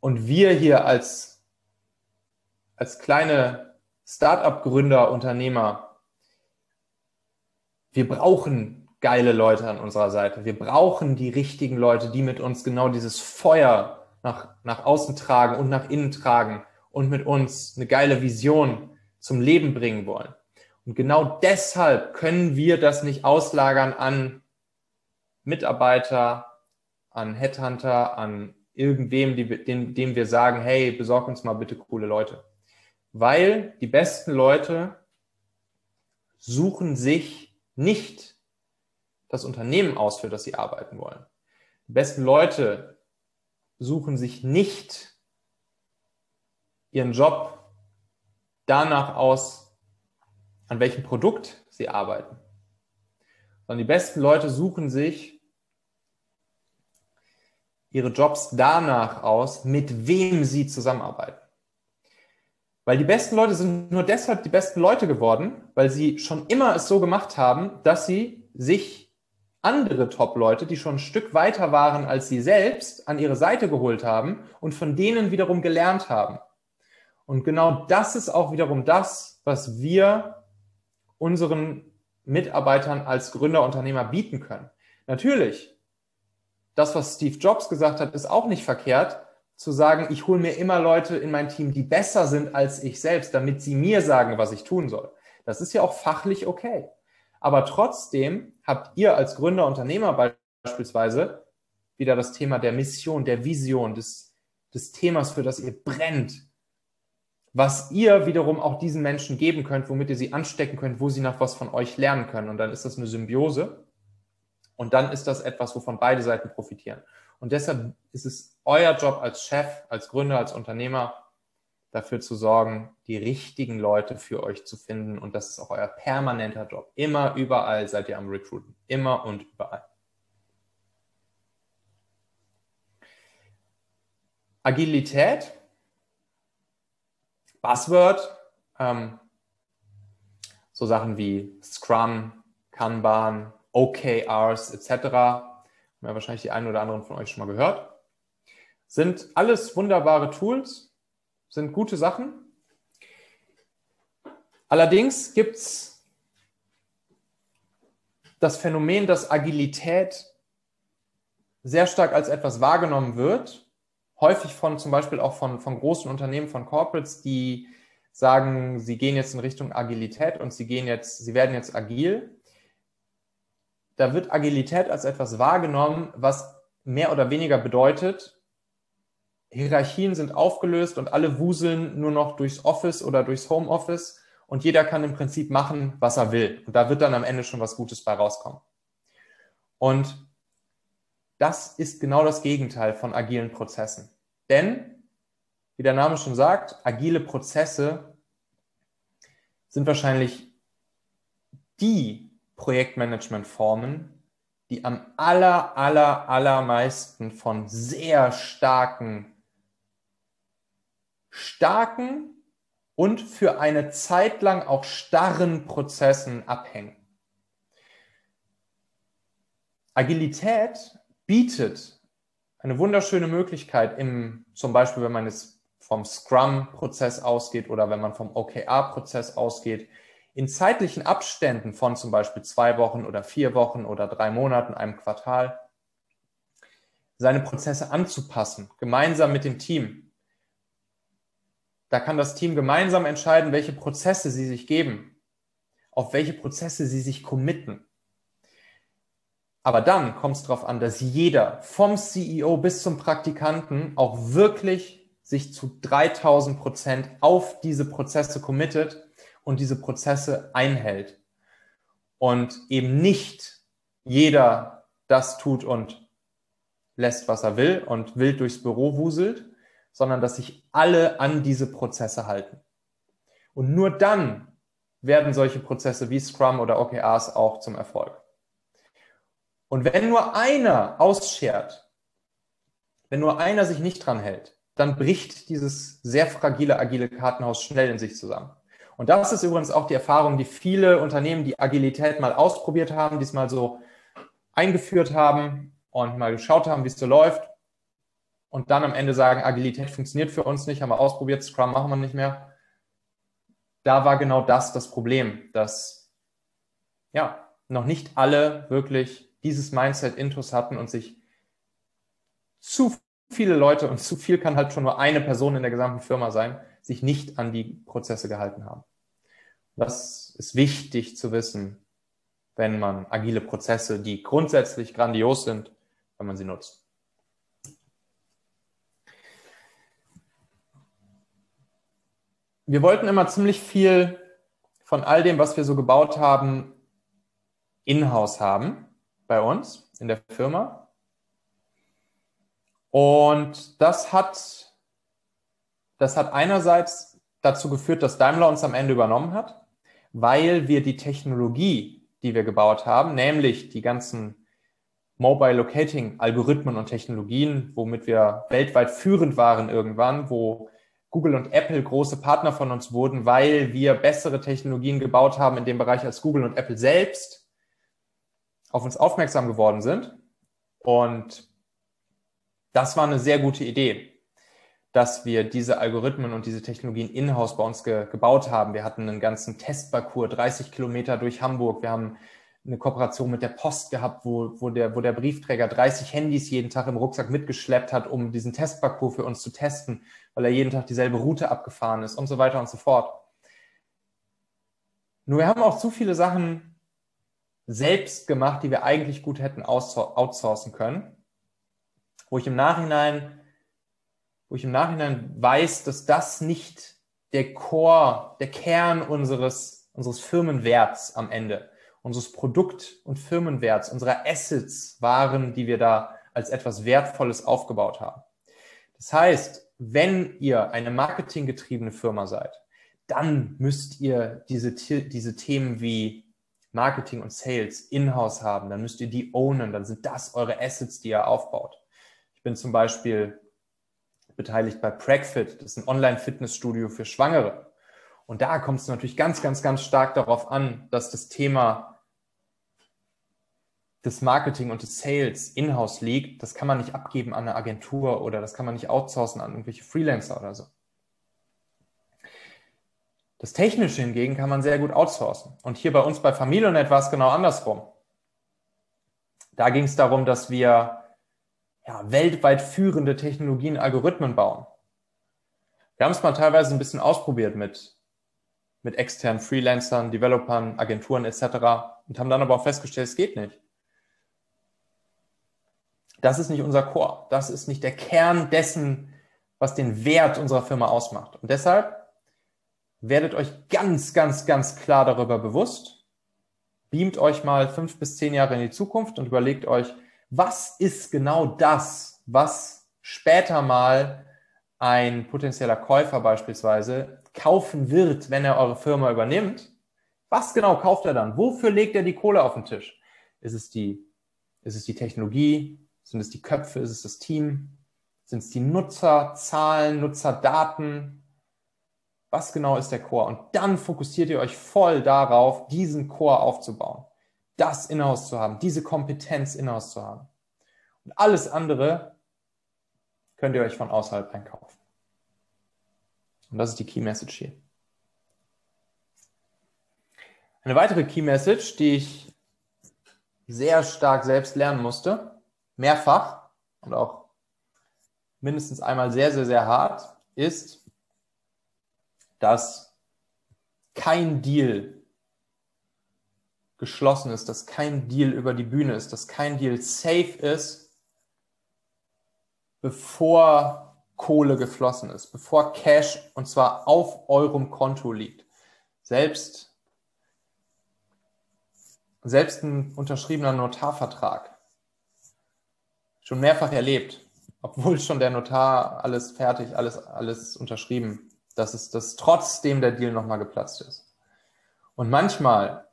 Und wir hier als, als kleine Start-up-Gründer, Unternehmer, wir brauchen geile Leute an unserer Seite. Wir brauchen die richtigen Leute, die mit uns genau dieses Feuer nach, nach außen tragen und nach innen tragen und mit uns eine geile Vision zum Leben bringen wollen. Und genau deshalb können wir das nicht auslagern an Mitarbeiter, an Headhunter, an irgendwem, die, dem, dem wir sagen, hey, besorg uns mal bitte coole Leute. Weil die besten Leute suchen sich nicht das Unternehmen aus, für das sie arbeiten wollen. Die besten Leute suchen sich nicht ihren Job danach aus, an welchem Produkt sie arbeiten, sondern die besten Leute suchen sich ihre Jobs danach aus, mit wem sie zusammenarbeiten. Weil die besten Leute sind nur deshalb die besten Leute geworden, weil sie schon immer es so gemacht haben, dass sie sich andere Top-Leute, die schon ein Stück weiter waren als sie selbst, an ihre Seite geholt haben und von denen wiederum gelernt haben. Und genau das ist auch wiederum das, was wir unseren Mitarbeitern als Gründerunternehmer bieten können. Natürlich, das, was Steve Jobs gesagt hat, ist auch nicht verkehrt, zu sagen, ich hole mir immer Leute in mein Team, die besser sind als ich selbst, damit sie mir sagen, was ich tun soll. Das ist ja auch fachlich okay. Aber trotzdem habt ihr als Gründer, Unternehmer beispielsweise wieder das Thema der Mission, der Vision, des, des Themas, für das ihr brennt, was ihr wiederum auch diesen Menschen geben könnt, womit ihr sie anstecken könnt, wo sie nach was von euch lernen können. Und dann ist das eine Symbiose. Und dann ist das etwas, wovon beide Seiten profitieren. Und deshalb ist es euer Job als Chef, als Gründer, als Unternehmer, dafür zu sorgen, die richtigen Leute für euch zu finden. Und das ist auch euer permanenter Job. Immer, überall seid ihr am Recruiten. Immer und überall. Agilität Buzzword, ähm, so Sachen wie Scrum, Kanban, OKRs etc. Haben ja wahrscheinlich die einen oder anderen von euch schon mal gehört. Sind alles wunderbare Tools, sind gute Sachen. Allerdings gibt es das Phänomen, dass Agilität sehr stark als etwas wahrgenommen wird, häufig von zum Beispiel auch von, von großen Unternehmen, von Corporates, die sagen, sie gehen jetzt in Richtung Agilität und sie gehen jetzt, sie werden jetzt agil. Da wird Agilität als etwas wahrgenommen, was mehr oder weniger bedeutet, Hierarchien sind aufgelöst und alle wuseln nur noch durchs Office oder durchs Homeoffice und jeder kann im Prinzip machen, was er will. Und da wird dann am Ende schon was Gutes bei rauskommen. Und das ist genau das Gegenteil von agilen Prozessen. Denn, wie der Name schon sagt, agile Prozesse sind wahrscheinlich die Projektmanagementformen, die am aller, aller, allermeisten von sehr starken, starken und für eine Zeit lang auch starren Prozessen abhängen. Agilität bietet eine wunderschöne Möglichkeit, im, zum Beispiel, wenn man jetzt vom Scrum-Prozess ausgeht oder wenn man vom OKR-Prozess ausgeht, in zeitlichen Abständen von zum Beispiel zwei Wochen oder vier Wochen oder drei Monaten, einem Quartal, seine Prozesse anzupassen, gemeinsam mit dem Team. Da kann das Team gemeinsam entscheiden, welche Prozesse sie sich geben, auf welche Prozesse sie sich committen. Aber dann kommt es darauf an, dass jeder vom CEO bis zum Praktikanten auch wirklich sich zu 3000 Prozent auf diese Prozesse committet und diese Prozesse einhält. Und eben nicht jeder das tut und lässt, was er will und wild durchs Büro wuselt, sondern dass sich alle an diese Prozesse halten. Und nur dann werden solche Prozesse wie Scrum oder OKRs auch zum Erfolg. Und wenn nur einer ausschert, wenn nur einer sich nicht dran hält, dann bricht dieses sehr fragile, agile Kartenhaus schnell in sich zusammen. Und das ist übrigens auch die Erfahrung, die viele Unternehmen, die Agilität mal ausprobiert haben, diesmal so eingeführt haben und mal geschaut haben, wie es so läuft. Und dann am Ende sagen, Agilität funktioniert für uns nicht, haben wir ausprobiert, Scrum machen wir nicht mehr. Da war genau das das Problem, dass ja, noch nicht alle wirklich dieses Mindset intus hatten und sich zu viele Leute und zu viel kann halt schon nur eine Person in der gesamten Firma sein, sich nicht an die Prozesse gehalten haben. Das ist wichtig zu wissen, wenn man agile Prozesse, die grundsätzlich grandios sind, wenn man sie nutzt. Wir wollten immer ziemlich viel von all dem, was wir so gebaut haben, in-house haben bei uns in der Firma. Und das hat, das hat einerseits dazu geführt, dass Daimler uns am Ende übernommen hat, weil wir die Technologie, die wir gebaut haben, nämlich die ganzen Mobile Locating Algorithmen und Technologien, womit wir weltweit führend waren irgendwann, wo Google und Apple große Partner von uns wurden, weil wir bessere Technologien gebaut haben in dem Bereich als Google und Apple selbst auf uns aufmerksam geworden sind. Und das war eine sehr gute Idee, dass wir diese Algorithmen und diese Technologien in-house bei uns ge gebaut haben. Wir hatten einen ganzen Testparcours, 30 Kilometer durch Hamburg. Wir haben eine Kooperation mit der Post gehabt, wo, wo, der, wo der Briefträger 30 Handys jeden Tag im Rucksack mitgeschleppt hat, um diesen Testparcours für uns zu testen, weil er jeden Tag dieselbe Route abgefahren ist und so weiter und so fort. Nur wir haben auch zu viele Sachen selbst gemacht, die wir eigentlich gut hätten outsourcen können, wo ich im Nachhinein, wo ich im Nachhinein weiß, dass das nicht der Core, der Kern unseres, unseres Firmenwerts am Ende unseres Produkt- und Firmenwerts, unserer Assets waren, die wir da als etwas Wertvolles aufgebaut haben. Das heißt, wenn ihr eine marketinggetriebene Firma seid, dann müsst ihr diese, diese Themen wie Marketing und Sales in-house haben, dann müsst ihr die ownen, dann sind das eure Assets, die ihr aufbaut. Ich bin zum Beispiel beteiligt bei Pragfit, das ist ein Online-Fitnessstudio für Schwangere. Und da kommt es natürlich ganz, ganz, ganz stark darauf an, dass das Thema des Marketing und des Sales in-house liegt, das kann man nicht abgeben an eine Agentur oder das kann man nicht outsourcen an irgendwelche Freelancer oder so. Das Technische hingegen kann man sehr gut outsourcen. Und hier bei uns bei Familionet war es genau andersrum. Da ging es darum, dass wir ja, weltweit führende Technologien, Algorithmen bauen. Wir haben es mal teilweise ein bisschen ausprobiert mit, mit externen Freelancern, Developern, Agenturen etc. und haben dann aber auch festgestellt, es geht nicht. Das ist nicht unser Core. Das ist nicht der Kern dessen, was den Wert unserer Firma ausmacht. Und deshalb werdet euch ganz, ganz, ganz klar darüber bewusst. Beamt euch mal fünf bis zehn Jahre in die Zukunft und überlegt euch, was ist genau das, was später mal ein potenzieller Käufer beispielsweise kaufen wird, wenn er eure Firma übernimmt. Was genau kauft er dann? Wofür legt er die Kohle auf den Tisch? Ist es die, ist es die Technologie? Sind es die Köpfe? Ist es das Team? Sind es die Nutzerzahlen, Nutzerdaten? Was genau ist der Core? Und dann fokussiert ihr euch voll darauf, diesen Core aufzubauen, das Inhouse zu haben, diese Kompetenz Inhouse zu haben. Und alles andere könnt ihr euch von außerhalb einkaufen. Und das ist die Key Message hier. Eine weitere Key Message, die ich sehr stark selbst lernen musste, mehrfach und auch mindestens einmal sehr, sehr, sehr hart, ist, dass kein Deal geschlossen ist, dass kein Deal über die Bühne ist, dass kein Deal safe ist, bevor Kohle geflossen ist, bevor Cash und zwar auf eurem Konto liegt. Selbst, selbst ein unterschriebener Notarvertrag schon mehrfach erlebt, obwohl schon der Notar alles fertig, alles, alles unterschrieben, dass es dass trotzdem der Deal nochmal geplatzt ist. Und manchmal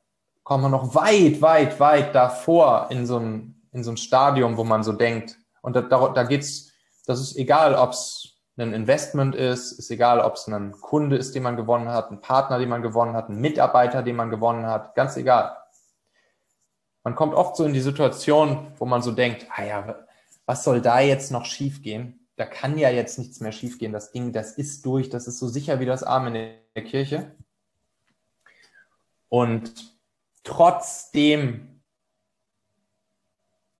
kommt man noch weit, weit, weit davor in so ein, in so ein Stadium, wo man so denkt. Und da, da, da geht's, das ist egal, ob es ein Investment ist, ist egal, ob es ein Kunde ist, den man gewonnen hat, ein Partner, den man gewonnen hat, ein Mitarbeiter, den man gewonnen hat, ganz egal. Man kommt oft so in die Situation, wo man so denkt, ah ja, was soll da jetzt noch schiefgehen? Da kann ja jetzt nichts mehr schiefgehen. Das Ding, das ist durch, das ist so sicher wie das Arm in der Kirche. Und trotzdem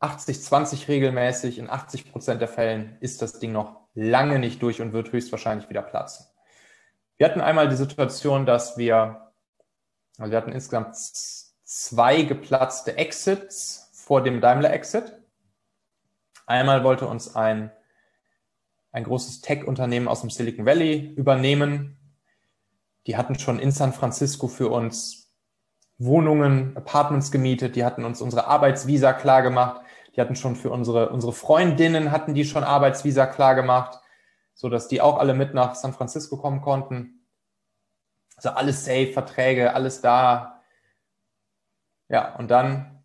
80-20 regelmäßig, in 80 Prozent der Fällen ist das Ding noch lange nicht durch und wird höchstwahrscheinlich wieder platzen. Wir hatten einmal die Situation, dass wir, also wir hatten insgesamt zwei geplatzte Exits vor dem Daimler-Exit. Einmal wollte uns ein, ein großes Tech-Unternehmen aus dem Silicon Valley übernehmen. die hatten schon in San Francisco für uns Wohnungen, Apartments gemietet, die hatten uns unsere Arbeitsvisa klar gemacht, die hatten schon für unsere, unsere Freundinnen hatten die schon Arbeitsvisa klar gemacht, so dass die auch alle mit nach San Francisco kommen konnten. Also alles safe, Verträge, alles da. Ja, und dann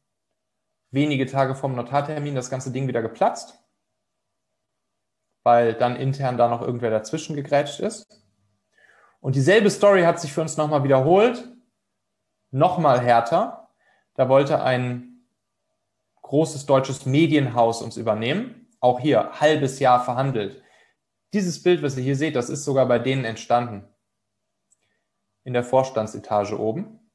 wenige Tage vom Notartermin das ganze Ding wieder geplatzt, weil dann intern da noch irgendwer dazwischen gegrätscht ist. Und dieselbe Story hat sich für uns nochmal wiederholt, nochmal härter. Da wollte ein großes deutsches Medienhaus uns übernehmen. Auch hier halbes Jahr verhandelt. Dieses Bild, was ihr hier seht, das ist sogar bei denen entstanden. In der Vorstandsetage oben.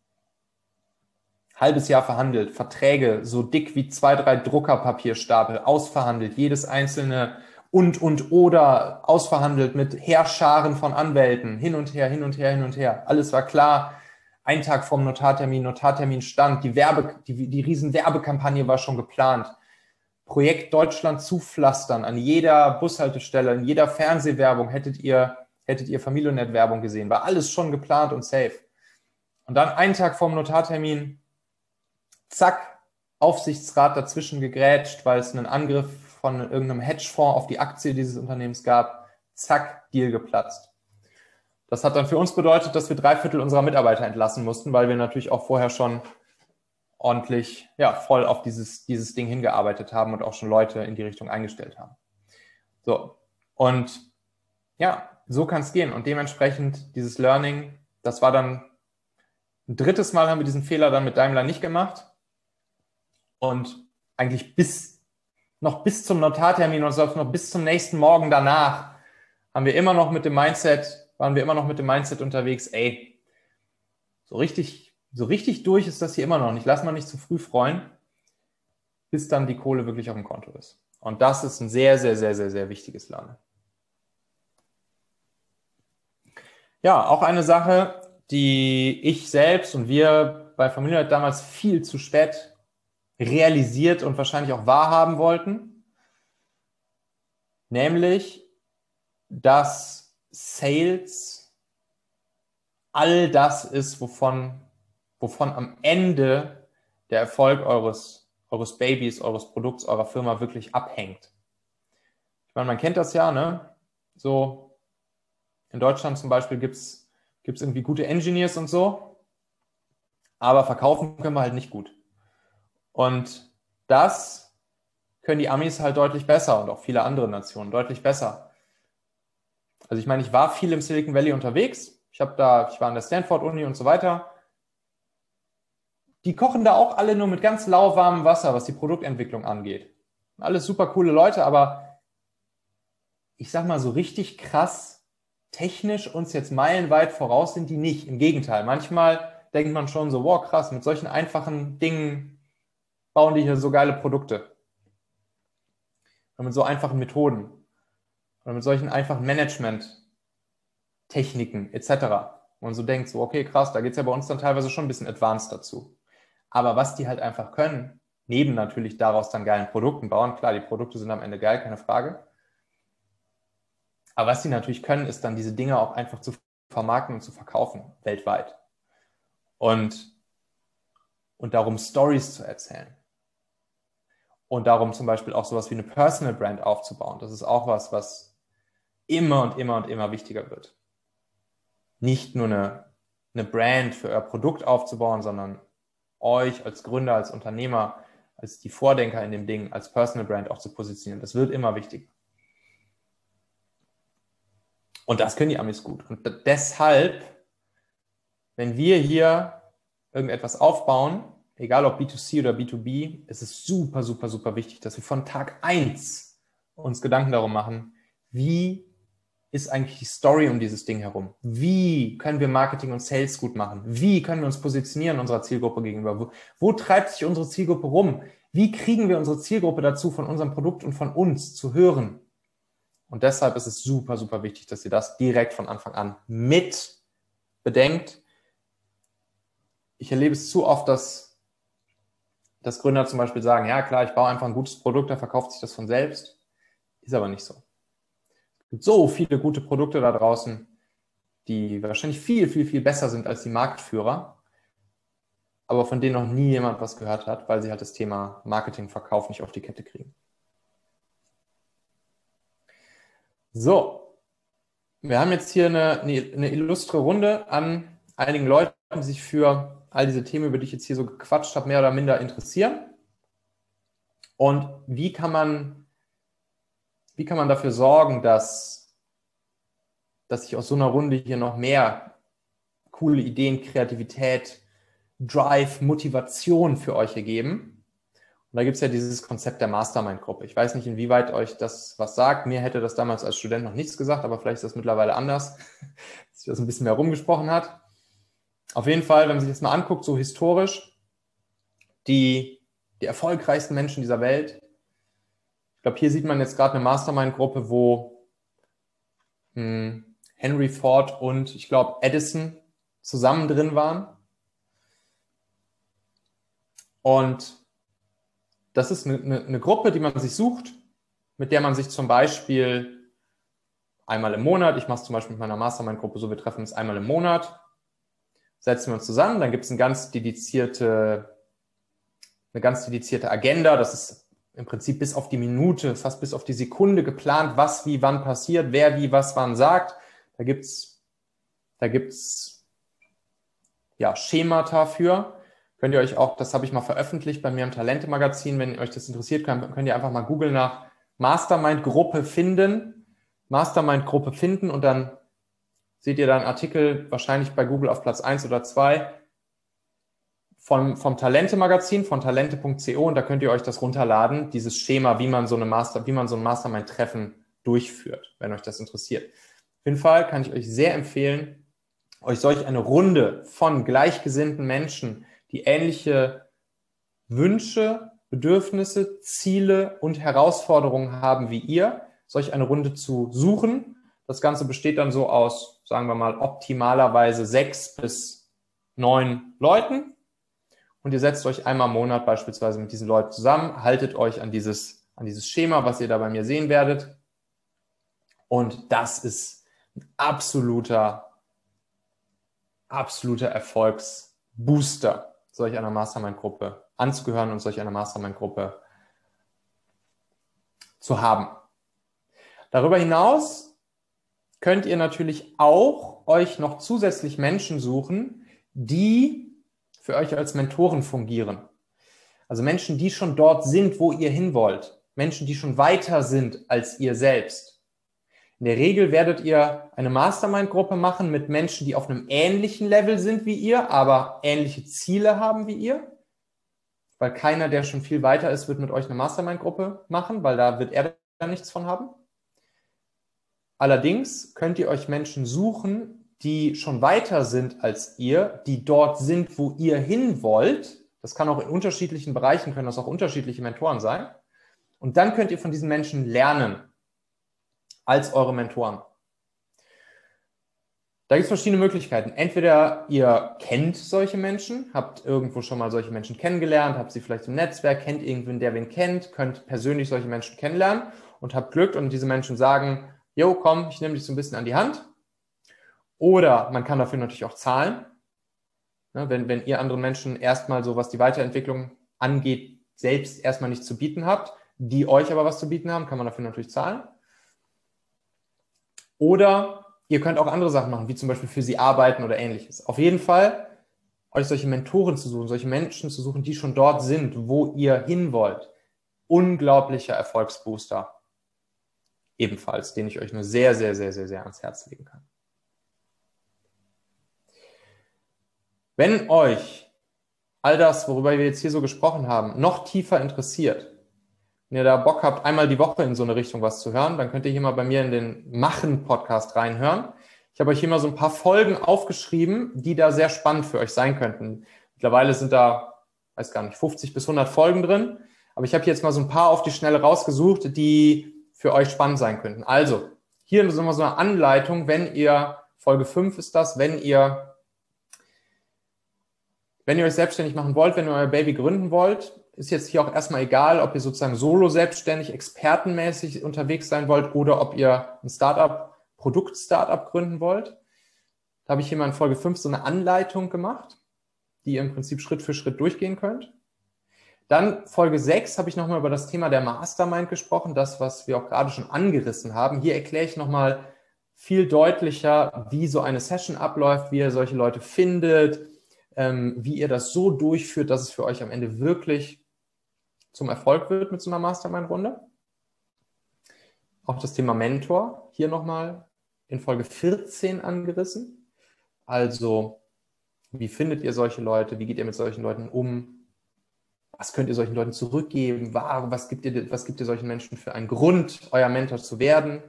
Halbes Jahr verhandelt, Verträge so dick wie zwei, drei Druckerpapierstapel, ausverhandelt, jedes einzelne und und oder ausverhandelt mit Heerscharen von Anwälten, hin und her, hin und her, hin und her. Alles war klar. Ein Tag vorm Notartermin, Notartermin stand, die Werbe, die, die riesen war schon geplant. Projekt Deutschland zupflastern an jeder Bushaltestelle, in jeder Fernsehwerbung hättet ihr, hättet ihr Familiennet-Werbung gesehen. War alles schon geplant und safe. Und dann einen Tag vorm Notartermin, zack, Aufsichtsrat dazwischen gegrätscht, weil es einen Angriff von irgendeinem Hedgefonds auf die Aktie dieses Unternehmens gab, zack, Deal geplatzt. Das hat dann für uns bedeutet, dass wir drei Viertel unserer Mitarbeiter entlassen mussten, weil wir natürlich auch vorher schon ordentlich, ja, voll auf dieses, dieses Ding hingearbeitet haben und auch schon Leute in die Richtung eingestellt haben. So. Und ja, so kann es gehen. Und dementsprechend dieses Learning, das war dann ein drittes Mal haben wir diesen Fehler dann mit Daimler nicht gemacht. Und eigentlich bis noch bis zum Notartermin und noch bis zum nächsten Morgen danach haben wir immer noch mit dem Mindset, waren wir immer noch mit dem Mindset unterwegs, ey, so richtig, so richtig durch ist das hier immer noch nicht. Lass mal nicht zu früh freuen, bis dann die Kohle wirklich auf dem Konto ist. Und das ist ein sehr, sehr, sehr, sehr, sehr wichtiges Lernen. Ja, auch eine Sache, die ich selbst und wir bei Familie damals viel zu spät realisiert und wahrscheinlich auch wahrhaben wollten, nämlich, dass Sales all das ist, wovon, wovon am Ende der Erfolg eures, eures Babys, eures Produkts, eurer Firma wirklich abhängt. Ich meine, man kennt das ja, ne? So, in Deutschland zum Beispiel gibt es irgendwie gute Engineers und so, aber verkaufen können wir halt nicht gut. Und das können die Amis halt deutlich besser und auch viele andere Nationen deutlich besser. Also ich meine, ich war viel im Silicon Valley unterwegs. Ich habe da, ich war an der Stanford Uni und so weiter. Die kochen da auch alle nur mit ganz lauwarmem Wasser, was die Produktentwicklung angeht. Alles super coole Leute, aber ich sag mal so richtig krass technisch uns jetzt meilenweit voraus sind die nicht. Im Gegenteil, manchmal denkt man schon so, wow, krass, mit solchen einfachen Dingen bauen die hier so geile Produkte. Und mit so einfachen Methoden. Oder mit solchen einfachen Management-Techniken etc. Man so denkt, so, okay, krass, da geht es ja bei uns dann teilweise schon ein bisschen advanced dazu. Aber was die halt einfach können, neben natürlich daraus dann geilen Produkten bauen, klar, die Produkte sind am Ende geil, keine Frage. Aber was die natürlich können, ist dann diese Dinge auch einfach zu vermarkten und zu verkaufen, weltweit. Und, und darum Stories zu erzählen und darum zum Beispiel auch sowas wie eine Personal Brand aufzubauen. Das ist auch was, was immer und immer und immer wichtiger wird. Nicht nur eine, eine Brand für euer Produkt aufzubauen, sondern euch als Gründer, als Unternehmer, als die Vordenker in dem Ding, als Personal Brand auch zu positionieren. Das wird immer wichtiger. Und das können die Amis gut. Und deshalb, wenn wir hier irgendetwas aufbauen, egal ob B2C oder B2B, es ist super, super, super wichtig, dass wir von Tag eins uns Gedanken darum machen, wie ist eigentlich die Story um dieses Ding herum? Wie können wir Marketing und Sales gut machen? Wie können wir uns positionieren unserer Zielgruppe gegenüber? Wo, wo treibt sich unsere Zielgruppe rum? Wie kriegen wir unsere Zielgruppe dazu, von unserem Produkt und von uns zu hören? Und deshalb ist es super, super wichtig, dass ihr das direkt von Anfang an mit bedenkt. Ich erlebe es zu oft, dass dass Gründer zum Beispiel sagen, ja klar, ich baue einfach ein gutes Produkt, dann verkauft sich das von selbst. Ist aber nicht so. Es gibt so viele gute Produkte da draußen, die wahrscheinlich viel, viel, viel besser sind als die Marktführer, aber von denen noch nie jemand was gehört hat, weil sie halt das Thema Marketing, Verkauf nicht auf die Kette kriegen. So, wir haben jetzt hier eine, eine, illustre Runde an einigen Leuten, die sich für all diese Themen, über die ich jetzt hier so gequatscht habe, mehr oder minder interessieren. Und wie kann man, wie kann man dafür sorgen, dass, dass sich aus so einer Runde hier noch mehr coole Ideen, Kreativität, Drive, Motivation für euch ergeben? Und da gibt es ja dieses Konzept der Mastermind-Gruppe. Ich weiß nicht, inwieweit euch das was sagt. Mir hätte das damals als Student noch nichts gesagt, aber vielleicht ist das mittlerweile anders, dass sich das ein bisschen mehr rumgesprochen hat. Auf jeden Fall, wenn man sich das mal anguckt, so historisch, die die erfolgreichsten Menschen dieser Welt. Ich glaube, hier sieht man jetzt gerade eine Mastermind-Gruppe, wo hm, Henry Ford und ich glaube Edison zusammen drin waren. Und das ist eine, eine, eine Gruppe, die man sich sucht, mit der man sich zum Beispiel einmal im Monat, ich mache es zum Beispiel mit meiner Mastermind-Gruppe so, wir treffen uns einmal im Monat, setzen wir uns zusammen, dann gibt es eine ganz dedizierte eine ganz dedizierte Agenda. Das ist im Prinzip bis auf die Minute, fast bis auf die Sekunde geplant, was wie wann passiert, wer wie was wann sagt. Da gibt's, da gibt's ja Schemata für. Könnt ihr euch auch, das habe ich mal veröffentlicht bei mir im Talente-Magazin, wenn euch das interessiert, könnt, könnt ihr einfach mal googeln nach Mastermind-Gruppe finden, Mastermind-Gruppe finden und dann seht ihr da einen Artikel wahrscheinlich bei Google auf Platz eins oder zwei vom, vom Talente-Magazin, von talente.co und da könnt ihr euch das runterladen, dieses Schema, wie man so eine Master, wie man so ein Mastermind-Treffen durchführt, wenn euch das interessiert. Auf jeden Fall kann ich euch sehr empfehlen, euch solch eine Runde von gleichgesinnten Menschen, die ähnliche Wünsche, Bedürfnisse, Ziele und Herausforderungen haben wie ihr, solch eine Runde zu suchen. Das Ganze besteht dann so aus, sagen wir mal, optimalerweise sechs bis neun Leuten und ihr setzt euch einmal im Monat beispielsweise mit diesen Leuten zusammen, haltet euch an dieses, an dieses Schema, was ihr da bei mir sehen werdet. Und das ist ein absoluter, absoluter Erfolgsbooster, solch einer Mastermind-Gruppe anzugehören und solch einer Mastermind-Gruppe zu haben. Darüber hinaus könnt ihr natürlich auch euch noch zusätzlich Menschen suchen, die für euch als Mentoren fungieren. Also Menschen, die schon dort sind, wo ihr hin wollt. Menschen, die schon weiter sind als ihr selbst. In der Regel werdet ihr eine Mastermind-Gruppe machen mit Menschen, die auf einem ähnlichen Level sind wie ihr, aber ähnliche Ziele haben wie ihr. Weil keiner, der schon viel weiter ist, wird mit euch eine Mastermind-Gruppe machen, weil da wird er da nichts von haben. Allerdings könnt ihr euch Menschen suchen, die schon weiter sind als ihr, die dort sind, wo ihr hin wollt. Das kann auch in unterschiedlichen Bereichen, können das auch unterschiedliche Mentoren sein. Und dann könnt ihr von diesen Menschen lernen als eure Mentoren. Da gibt es verschiedene Möglichkeiten. Entweder ihr kennt solche Menschen, habt irgendwo schon mal solche Menschen kennengelernt, habt sie vielleicht im Netzwerk, kennt irgendwen, der wen kennt, könnt persönlich solche Menschen kennenlernen und habt Glück und diese Menschen sagen, jo, komm, ich nehme dich so ein bisschen an die Hand oder man kann dafür natürlich auch zahlen. Ne, wenn, wenn ihr anderen Menschen erstmal so, was die Weiterentwicklung angeht, selbst erstmal nichts zu bieten habt, die euch aber was zu bieten haben, kann man dafür natürlich zahlen. Oder ihr könnt auch andere Sachen machen, wie zum Beispiel für sie arbeiten oder ähnliches. Auf jeden Fall euch solche Mentoren zu suchen, solche Menschen zu suchen, die schon dort sind, wo ihr hin wollt. Unglaublicher Erfolgsbooster. Ebenfalls, den ich euch nur sehr, sehr, sehr, sehr, sehr ans Herz legen kann. Wenn euch all das, worüber wir jetzt hier so gesprochen haben, noch tiefer interessiert, wenn ihr da Bock habt, einmal die Woche in so eine Richtung was zu hören, dann könnt ihr hier mal bei mir in den Machen-Podcast reinhören. Ich habe euch hier mal so ein paar Folgen aufgeschrieben, die da sehr spannend für euch sein könnten. Mittlerweile sind da, weiß gar nicht, 50 bis 100 Folgen drin. Aber ich habe jetzt mal so ein paar auf die Schnelle rausgesucht, die für euch spannend sein könnten. Also, hier ist immer so eine Anleitung, wenn ihr, Folge 5 ist das, wenn ihr wenn ihr euch selbstständig machen wollt, wenn ihr euer Baby gründen wollt, ist jetzt hier auch erstmal egal, ob ihr sozusagen solo selbstständig, expertenmäßig unterwegs sein wollt oder ob ihr ein Startup, Produkt-Startup gründen wollt. Da habe ich hier mal in Folge 5 so eine Anleitung gemacht, die ihr im Prinzip Schritt für Schritt durchgehen könnt. Dann Folge 6 habe ich nochmal über das Thema der Mastermind gesprochen, das, was wir auch gerade schon angerissen haben. Hier erkläre ich nochmal viel deutlicher, wie so eine Session abläuft, wie ihr solche Leute findet, ähm, wie ihr das so durchführt, dass es für euch am Ende wirklich zum Erfolg wird mit so einer Mastermind-Runde. Auch das Thema Mentor hier nochmal in Folge 14 angerissen. Also, wie findet ihr solche Leute? Wie geht ihr mit solchen Leuten um? Was könnt ihr solchen Leuten zurückgeben? Was gibt ihr, was gibt ihr solchen Menschen für einen Grund, euer Mentor zu werden?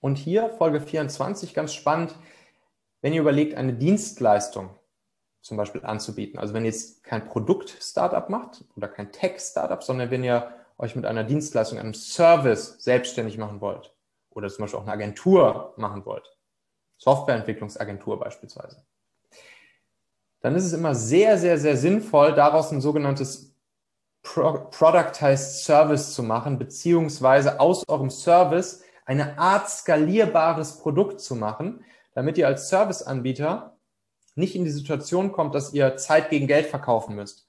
Und hier Folge 24, ganz spannend, wenn ihr überlegt, eine Dienstleistung zum Beispiel anzubieten. Also wenn ihr jetzt kein Produkt-Startup macht oder kein Tech-Startup, sondern wenn ihr euch mit einer Dienstleistung, einem Service selbstständig machen wollt oder zum Beispiel auch eine Agentur machen wollt, Softwareentwicklungsagentur beispielsweise, dann ist es immer sehr, sehr, sehr sinnvoll, daraus ein sogenanntes Pro Productized Service zu machen, beziehungsweise aus eurem Service eine Art skalierbares Produkt zu machen, damit ihr als Serviceanbieter nicht in die Situation kommt, dass ihr Zeit gegen Geld verkaufen müsst.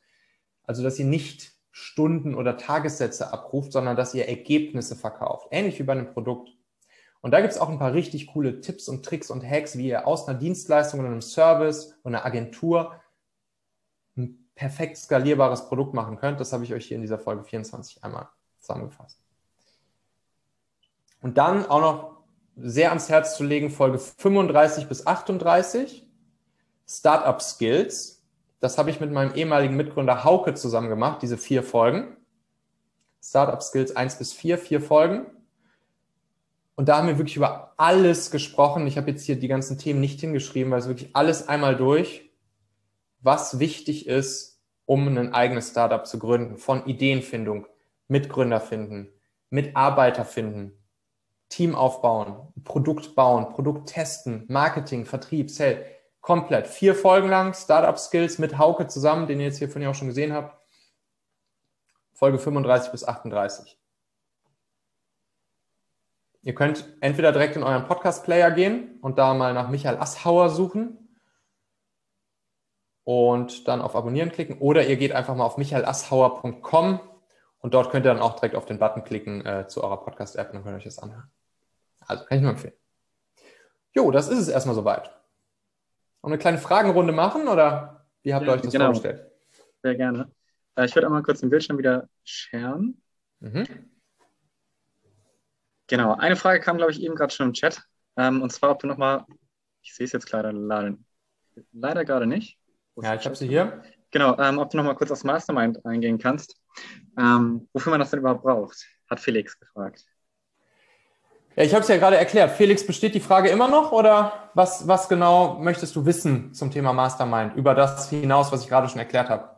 Also dass ihr nicht Stunden oder Tagessätze abruft, sondern dass ihr Ergebnisse verkauft. Ähnlich wie bei einem Produkt. Und da gibt es auch ein paar richtig coole Tipps und Tricks und Hacks, wie ihr aus einer Dienstleistung oder einem Service oder einer Agentur ein perfekt skalierbares Produkt machen könnt. Das habe ich euch hier in dieser Folge 24 einmal zusammengefasst. Und dann auch noch sehr ans Herz zu legen, Folge 35 bis 38, Startup Skills. Das habe ich mit meinem ehemaligen Mitgründer Hauke zusammen gemacht, diese vier Folgen. Startup Skills 1 bis 4, vier Folgen. Und da haben wir wirklich über alles gesprochen. Ich habe jetzt hier die ganzen Themen nicht hingeschrieben, weil es wirklich alles einmal durch, was wichtig ist, um ein eigenes Startup zu gründen. Von Ideenfindung, Mitgründer finden, Mitarbeiter finden, Team aufbauen, Produkt bauen, Produkt testen, Marketing, Vertrieb, Sales, komplett. Vier Folgen lang, Startup Skills mit Hauke zusammen, den ihr jetzt hier von ihr auch schon gesehen habt. Folge 35 bis 38. Ihr könnt entweder direkt in euren Podcast-Player gehen und da mal nach Michael Asshauer suchen und dann auf Abonnieren klicken oder ihr geht einfach mal auf michaelasshauer.com und dort könnt ihr dann auch direkt auf den Button klicken äh, zu eurer Podcast-App und dann könnt ihr euch das anhören. Also kann ich nur empfehlen. Jo, das ist es erstmal soweit. Und eine kleine Fragenrunde machen oder wie habt ihr euch das genau. vorgestellt? Sehr gerne. Äh, ich würde einmal kurz den Bildschirm wieder sharen. Mhm. Genau, eine Frage kam, glaube ich, eben gerade schon im Chat. Ähm, und zwar, ob du nochmal, ich sehe es jetzt leider, leider, leider gerade nicht. Ja, ich habe sie hier. Genau, ähm, ob du nochmal kurz aufs Mastermind eingehen kannst. Ähm, wofür man das denn überhaupt braucht, hat Felix gefragt. Ja, ich habe es ja gerade erklärt. Felix, besteht die Frage immer noch oder was, was genau möchtest du wissen zum Thema Mastermind über das hinaus, was ich gerade schon erklärt habe?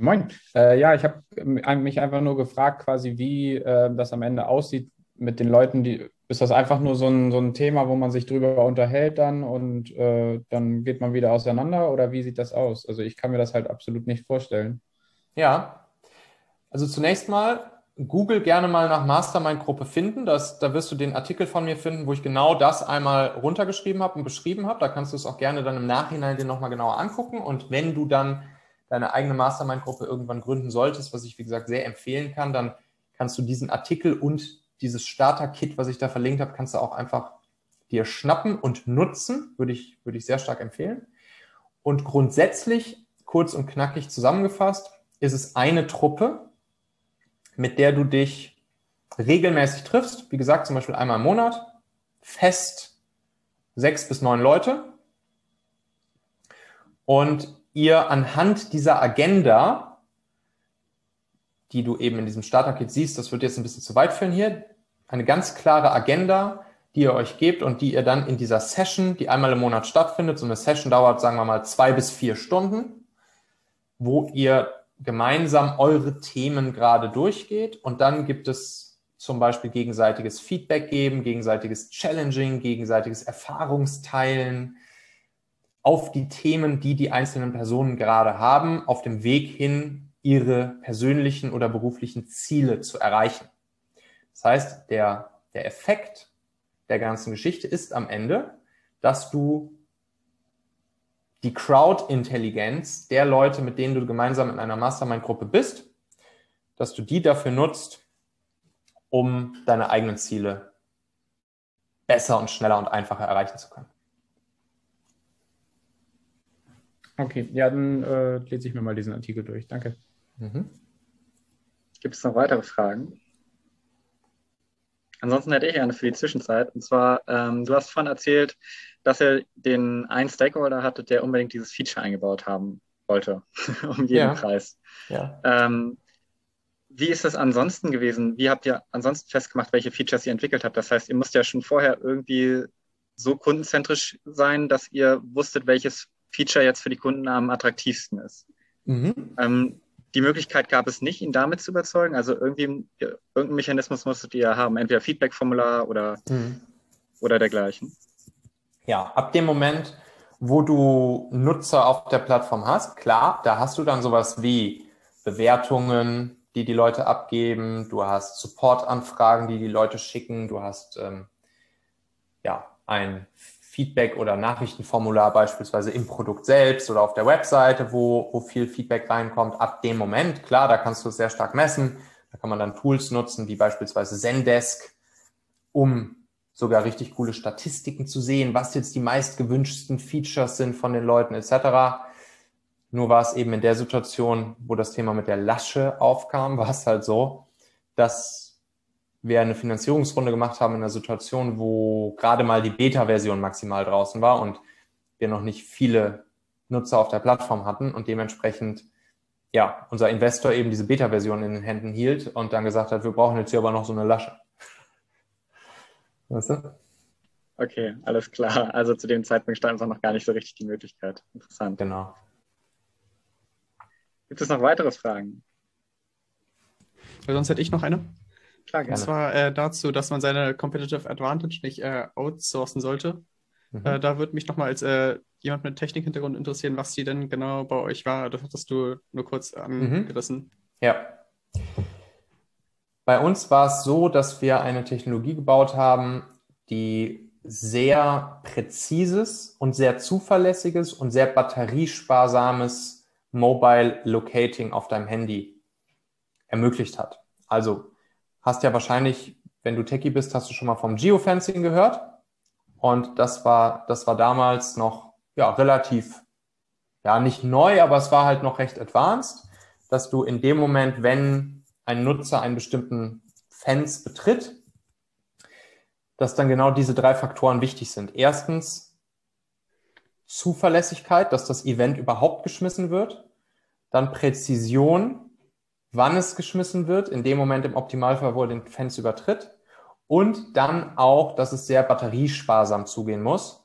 Moin. Äh, ja, ich habe mich einfach nur gefragt, quasi, wie äh, das am Ende aussieht mit den Leuten, die. Ist das einfach nur so ein, so ein Thema, wo man sich drüber unterhält dann und äh, dann geht man wieder auseinander oder wie sieht das aus? Also ich kann mir das halt absolut nicht vorstellen. Ja, also zunächst mal Google gerne mal nach Mastermind-Gruppe finden. Das, da wirst du den Artikel von mir finden, wo ich genau das einmal runtergeschrieben habe und beschrieben habe. Da kannst du es auch gerne dann im Nachhinein dir nochmal genauer angucken. Und wenn du dann deine eigene Mastermind-Gruppe irgendwann gründen solltest, was ich wie gesagt sehr empfehlen kann, dann kannst du diesen Artikel und dieses Starter-Kit, was ich da verlinkt habe, kannst du auch einfach dir schnappen und nutzen. Würde ich, würde ich sehr stark empfehlen. Und grundsätzlich, kurz und knackig zusammengefasst, ist es eine Truppe, mit der du dich regelmäßig triffst. Wie gesagt, zum Beispiel einmal im Monat, fest sechs bis neun Leute. Und ihr anhand dieser Agenda, die du eben in diesem Starter-Kit siehst, das wird jetzt ein bisschen zu weit führen hier, eine ganz klare Agenda, die ihr euch gebt und die ihr dann in dieser Session, die einmal im Monat stattfindet, so eine Session dauert, sagen wir mal, zwei bis vier Stunden, wo ihr gemeinsam eure Themen gerade durchgeht und dann gibt es zum Beispiel gegenseitiges Feedback geben, gegenseitiges Challenging, gegenseitiges Erfahrungsteilen auf die Themen, die die einzelnen Personen gerade haben, auf dem Weg hin, ihre persönlichen oder beruflichen Ziele zu erreichen. Das heißt, der, der Effekt der ganzen Geschichte ist am Ende, dass du die Crowd-Intelligenz der Leute, mit denen du gemeinsam in einer Mastermind-Gruppe bist, dass du die dafür nutzt, um deine eigenen Ziele besser und schneller und einfacher erreichen zu können. Okay, ja, dann äh, lese ich mir mal diesen Artikel durch. Danke. Mhm. Gibt es noch weitere Fragen? Ansonsten hätte ich eine für die Zwischenzeit. Und zwar, ähm, du hast vorhin erzählt, dass ihr den einen Stakeholder hattet, der unbedingt dieses Feature eingebaut haben wollte, um jeden ja. Preis. Ja. Ähm, wie ist das ansonsten gewesen? Wie habt ihr ansonsten festgemacht, welche Features ihr entwickelt habt? Das heißt, ihr müsst ja schon vorher irgendwie so kundenzentrisch sein, dass ihr wusstet, welches Feature jetzt für die Kunden am attraktivsten ist. Mhm. Ähm, die Möglichkeit gab es nicht, ihn damit zu überzeugen. Also irgendwie irgendeinen Mechanismus musstet ihr haben, entweder Feedback-Formular oder, mhm. oder dergleichen. Ja, ab dem Moment, wo du Nutzer auf der Plattform hast, klar, da hast du dann sowas wie Bewertungen, die die Leute abgeben, du hast Support-Anfragen, die die Leute schicken, du hast ähm, ja ein Feedback- oder Nachrichtenformular beispielsweise im Produkt selbst oder auf der Webseite, wo, wo viel Feedback reinkommt. Ab dem Moment, klar, da kannst du es sehr stark messen. Da kann man dann Tools nutzen, wie beispielsweise Zendesk, um sogar richtig coole Statistiken zu sehen, was jetzt die meist gewünschtesten Features sind von den Leuten etc. Nur war es eben in der Situation, wo das Thema mit der Lasche aufkam, war es halt so, dass wir eine Finanzierungsrunde gemacht haben in einer Situation, wo gerade mal die Beta-Version maximal draußen war und wir noch nicht viele Nutzer auf der Plattform hatten und dementsprechend ja, unser Investor eben diese Beta-Version in den Händen hielt und dann gesagt hat, wir brauchen jetzt hier aber noch so eine Lasche. Weißt du? Okay, alles klar. Also zu dem Zeitpunkt stand es auch noch gar nicht so richtig die Möglichkeit. Interessant. Genau. Gibt es noch weitere Fragen? sonst hätte ich noch eine. Klar, gerne. Und zwar äh, dazu, dass man seine Competitive Advantage nicht äh, outsourcen sollte. Mhm. Äh, da würde mich nochmal als äh, jemand mit Technikhintergrund interessieren, was die denn genau bei euch war. Das hattest du nur kurz angerissen. Mhm. Ja. Bei uns war es so, dass wir eine Technologie gebaut haben, die sehr präzises und sehr zuverlässiges und sehr batteriesparsames Mobile Locating auf deinem Handy ermöglicht hat. Also hast ja wahrscheinlich, wenn du Techie bist, hast du schon mal vom Geofencing gehört. Und das war, das war damals noch, ja, relativ, ja, nicht neu, aber es war halt noch recht advanced, dass du in dem Moment, wenn ein Nutzer einen bestimmten Fence betritt, dass dann genau diese drei Faktoren wichtig sind. Erstens Zuverlässigkeit, dass das Event überhaupt geschmissen wird. Dann Präzision, wann es geschmissen wird, in dem Moment im Optimalfall, wo er den Fans übertritt. Und dann auch, dass es sehr batteriesparsam zugehen muss,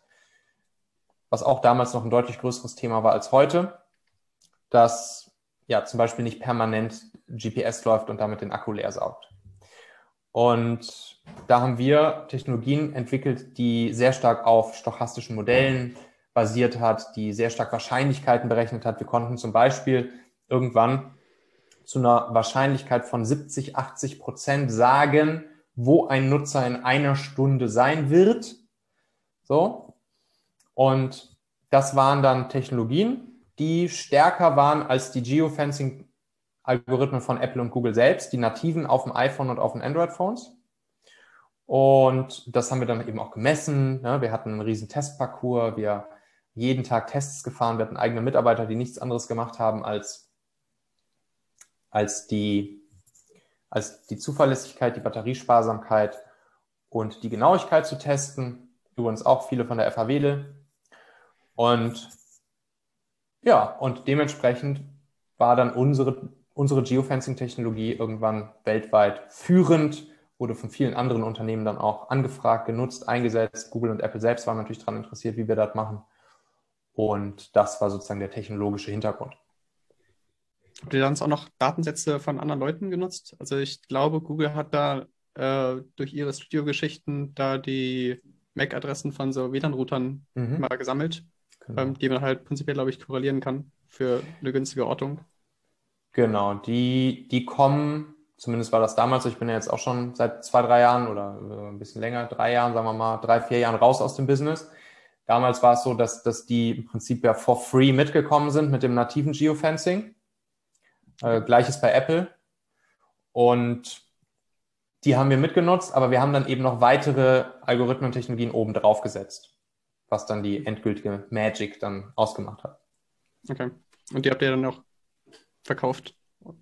was auch damals noch ein deutlich größeres Thema war als heute, dass ja zum Beispiel nicht permanent GPS läuft und damit den Akku leer saugt. Und da haben wir Technologien entwickelt, die sehr stark auf stochastischen Modellen basiert hat, die sehr stark Wahrscheinlichkeiten berechnet hat. Wir konnten zum Beispiel irgendwann zu einer Wahrscheinlichkeit von 70, 80 Prozent sagen, wo ein Nutzer in einer Stunde sein wird. So. Und das waren dann Technologien, die stärker waren als die Geofencing-Algorithmen von Apple und Google selbst, die nativen auf dem iPhone und auf den Android-Phones. Und das haben wir dann eben auch gemessen. Ne? Wir hatten einen riesen Testparcours, wir jeden Tag Tests gefahren, wir hatten eigene Mitarbeiter, die nichts anderes gemacht haben, als als die, als die Zuverlässigkeit, die Batteriesparsamkeit und die Genauigkeit zu testen. Übrigens auch viele von der FAWele. Und ja, und dementsprechend war dann unsere, unsere Geofencing-Technologie irgendwann weltweit führend, wurde von vielen anderen Unternehmen dann auch angefragt, genutzt, eingesetzt. Google und Apple selbst waren natürlich daran interessiert, wie wir das machen. Und das war sozusagen der technologische Hintergrund. Habt ihr dann auch noch Datensätze von anderen Leuten genutzt? Also ich glaube, Google hat da äh, durch ihre Studio-Geschichten da die MAC-Adressen von so WLAN-Routern mhm. mal gesammelt, genau. ähm, die man halt prinzipiell, glaube ich, korrelieren kann für eine günstige Ortung. Genau, die, die kommen zumindest war das damals, ich bin ja jetzt auch schon seit zwei, drei Jahren oder äh, ein bisschen länger, drei Jahren, sagen wir mal, drei, vier Jahren raus aus dem Business. Damals war es so, dass, dass die im Prinzip ja for free mitgekommen sind mit dem nativen Geofencing. Äh, Gleiches bei Apple. Und die haben wir mitgenutzt, aber wir haben dann eben noch weitere Algorithmen und Technologien oben drauf gesetzt, was dann die endgültige Magic dann ausgemacht hat. Okay. Und die habt ihr dann auch verkauft?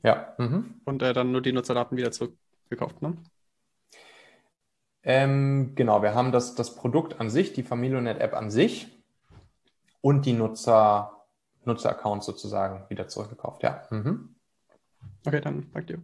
Ja. Mhm. Und äh, dann nur die Nutzerdaten wieder zurückgekauft, ne? Ähm, genau, wir haben das, das Produkt an sich, die Familionet-App an sich und die Nutzer, Nutzer-Accounts sozusagen wieder zurückgekauft, ja. Mhm. Okay, dann danke dir.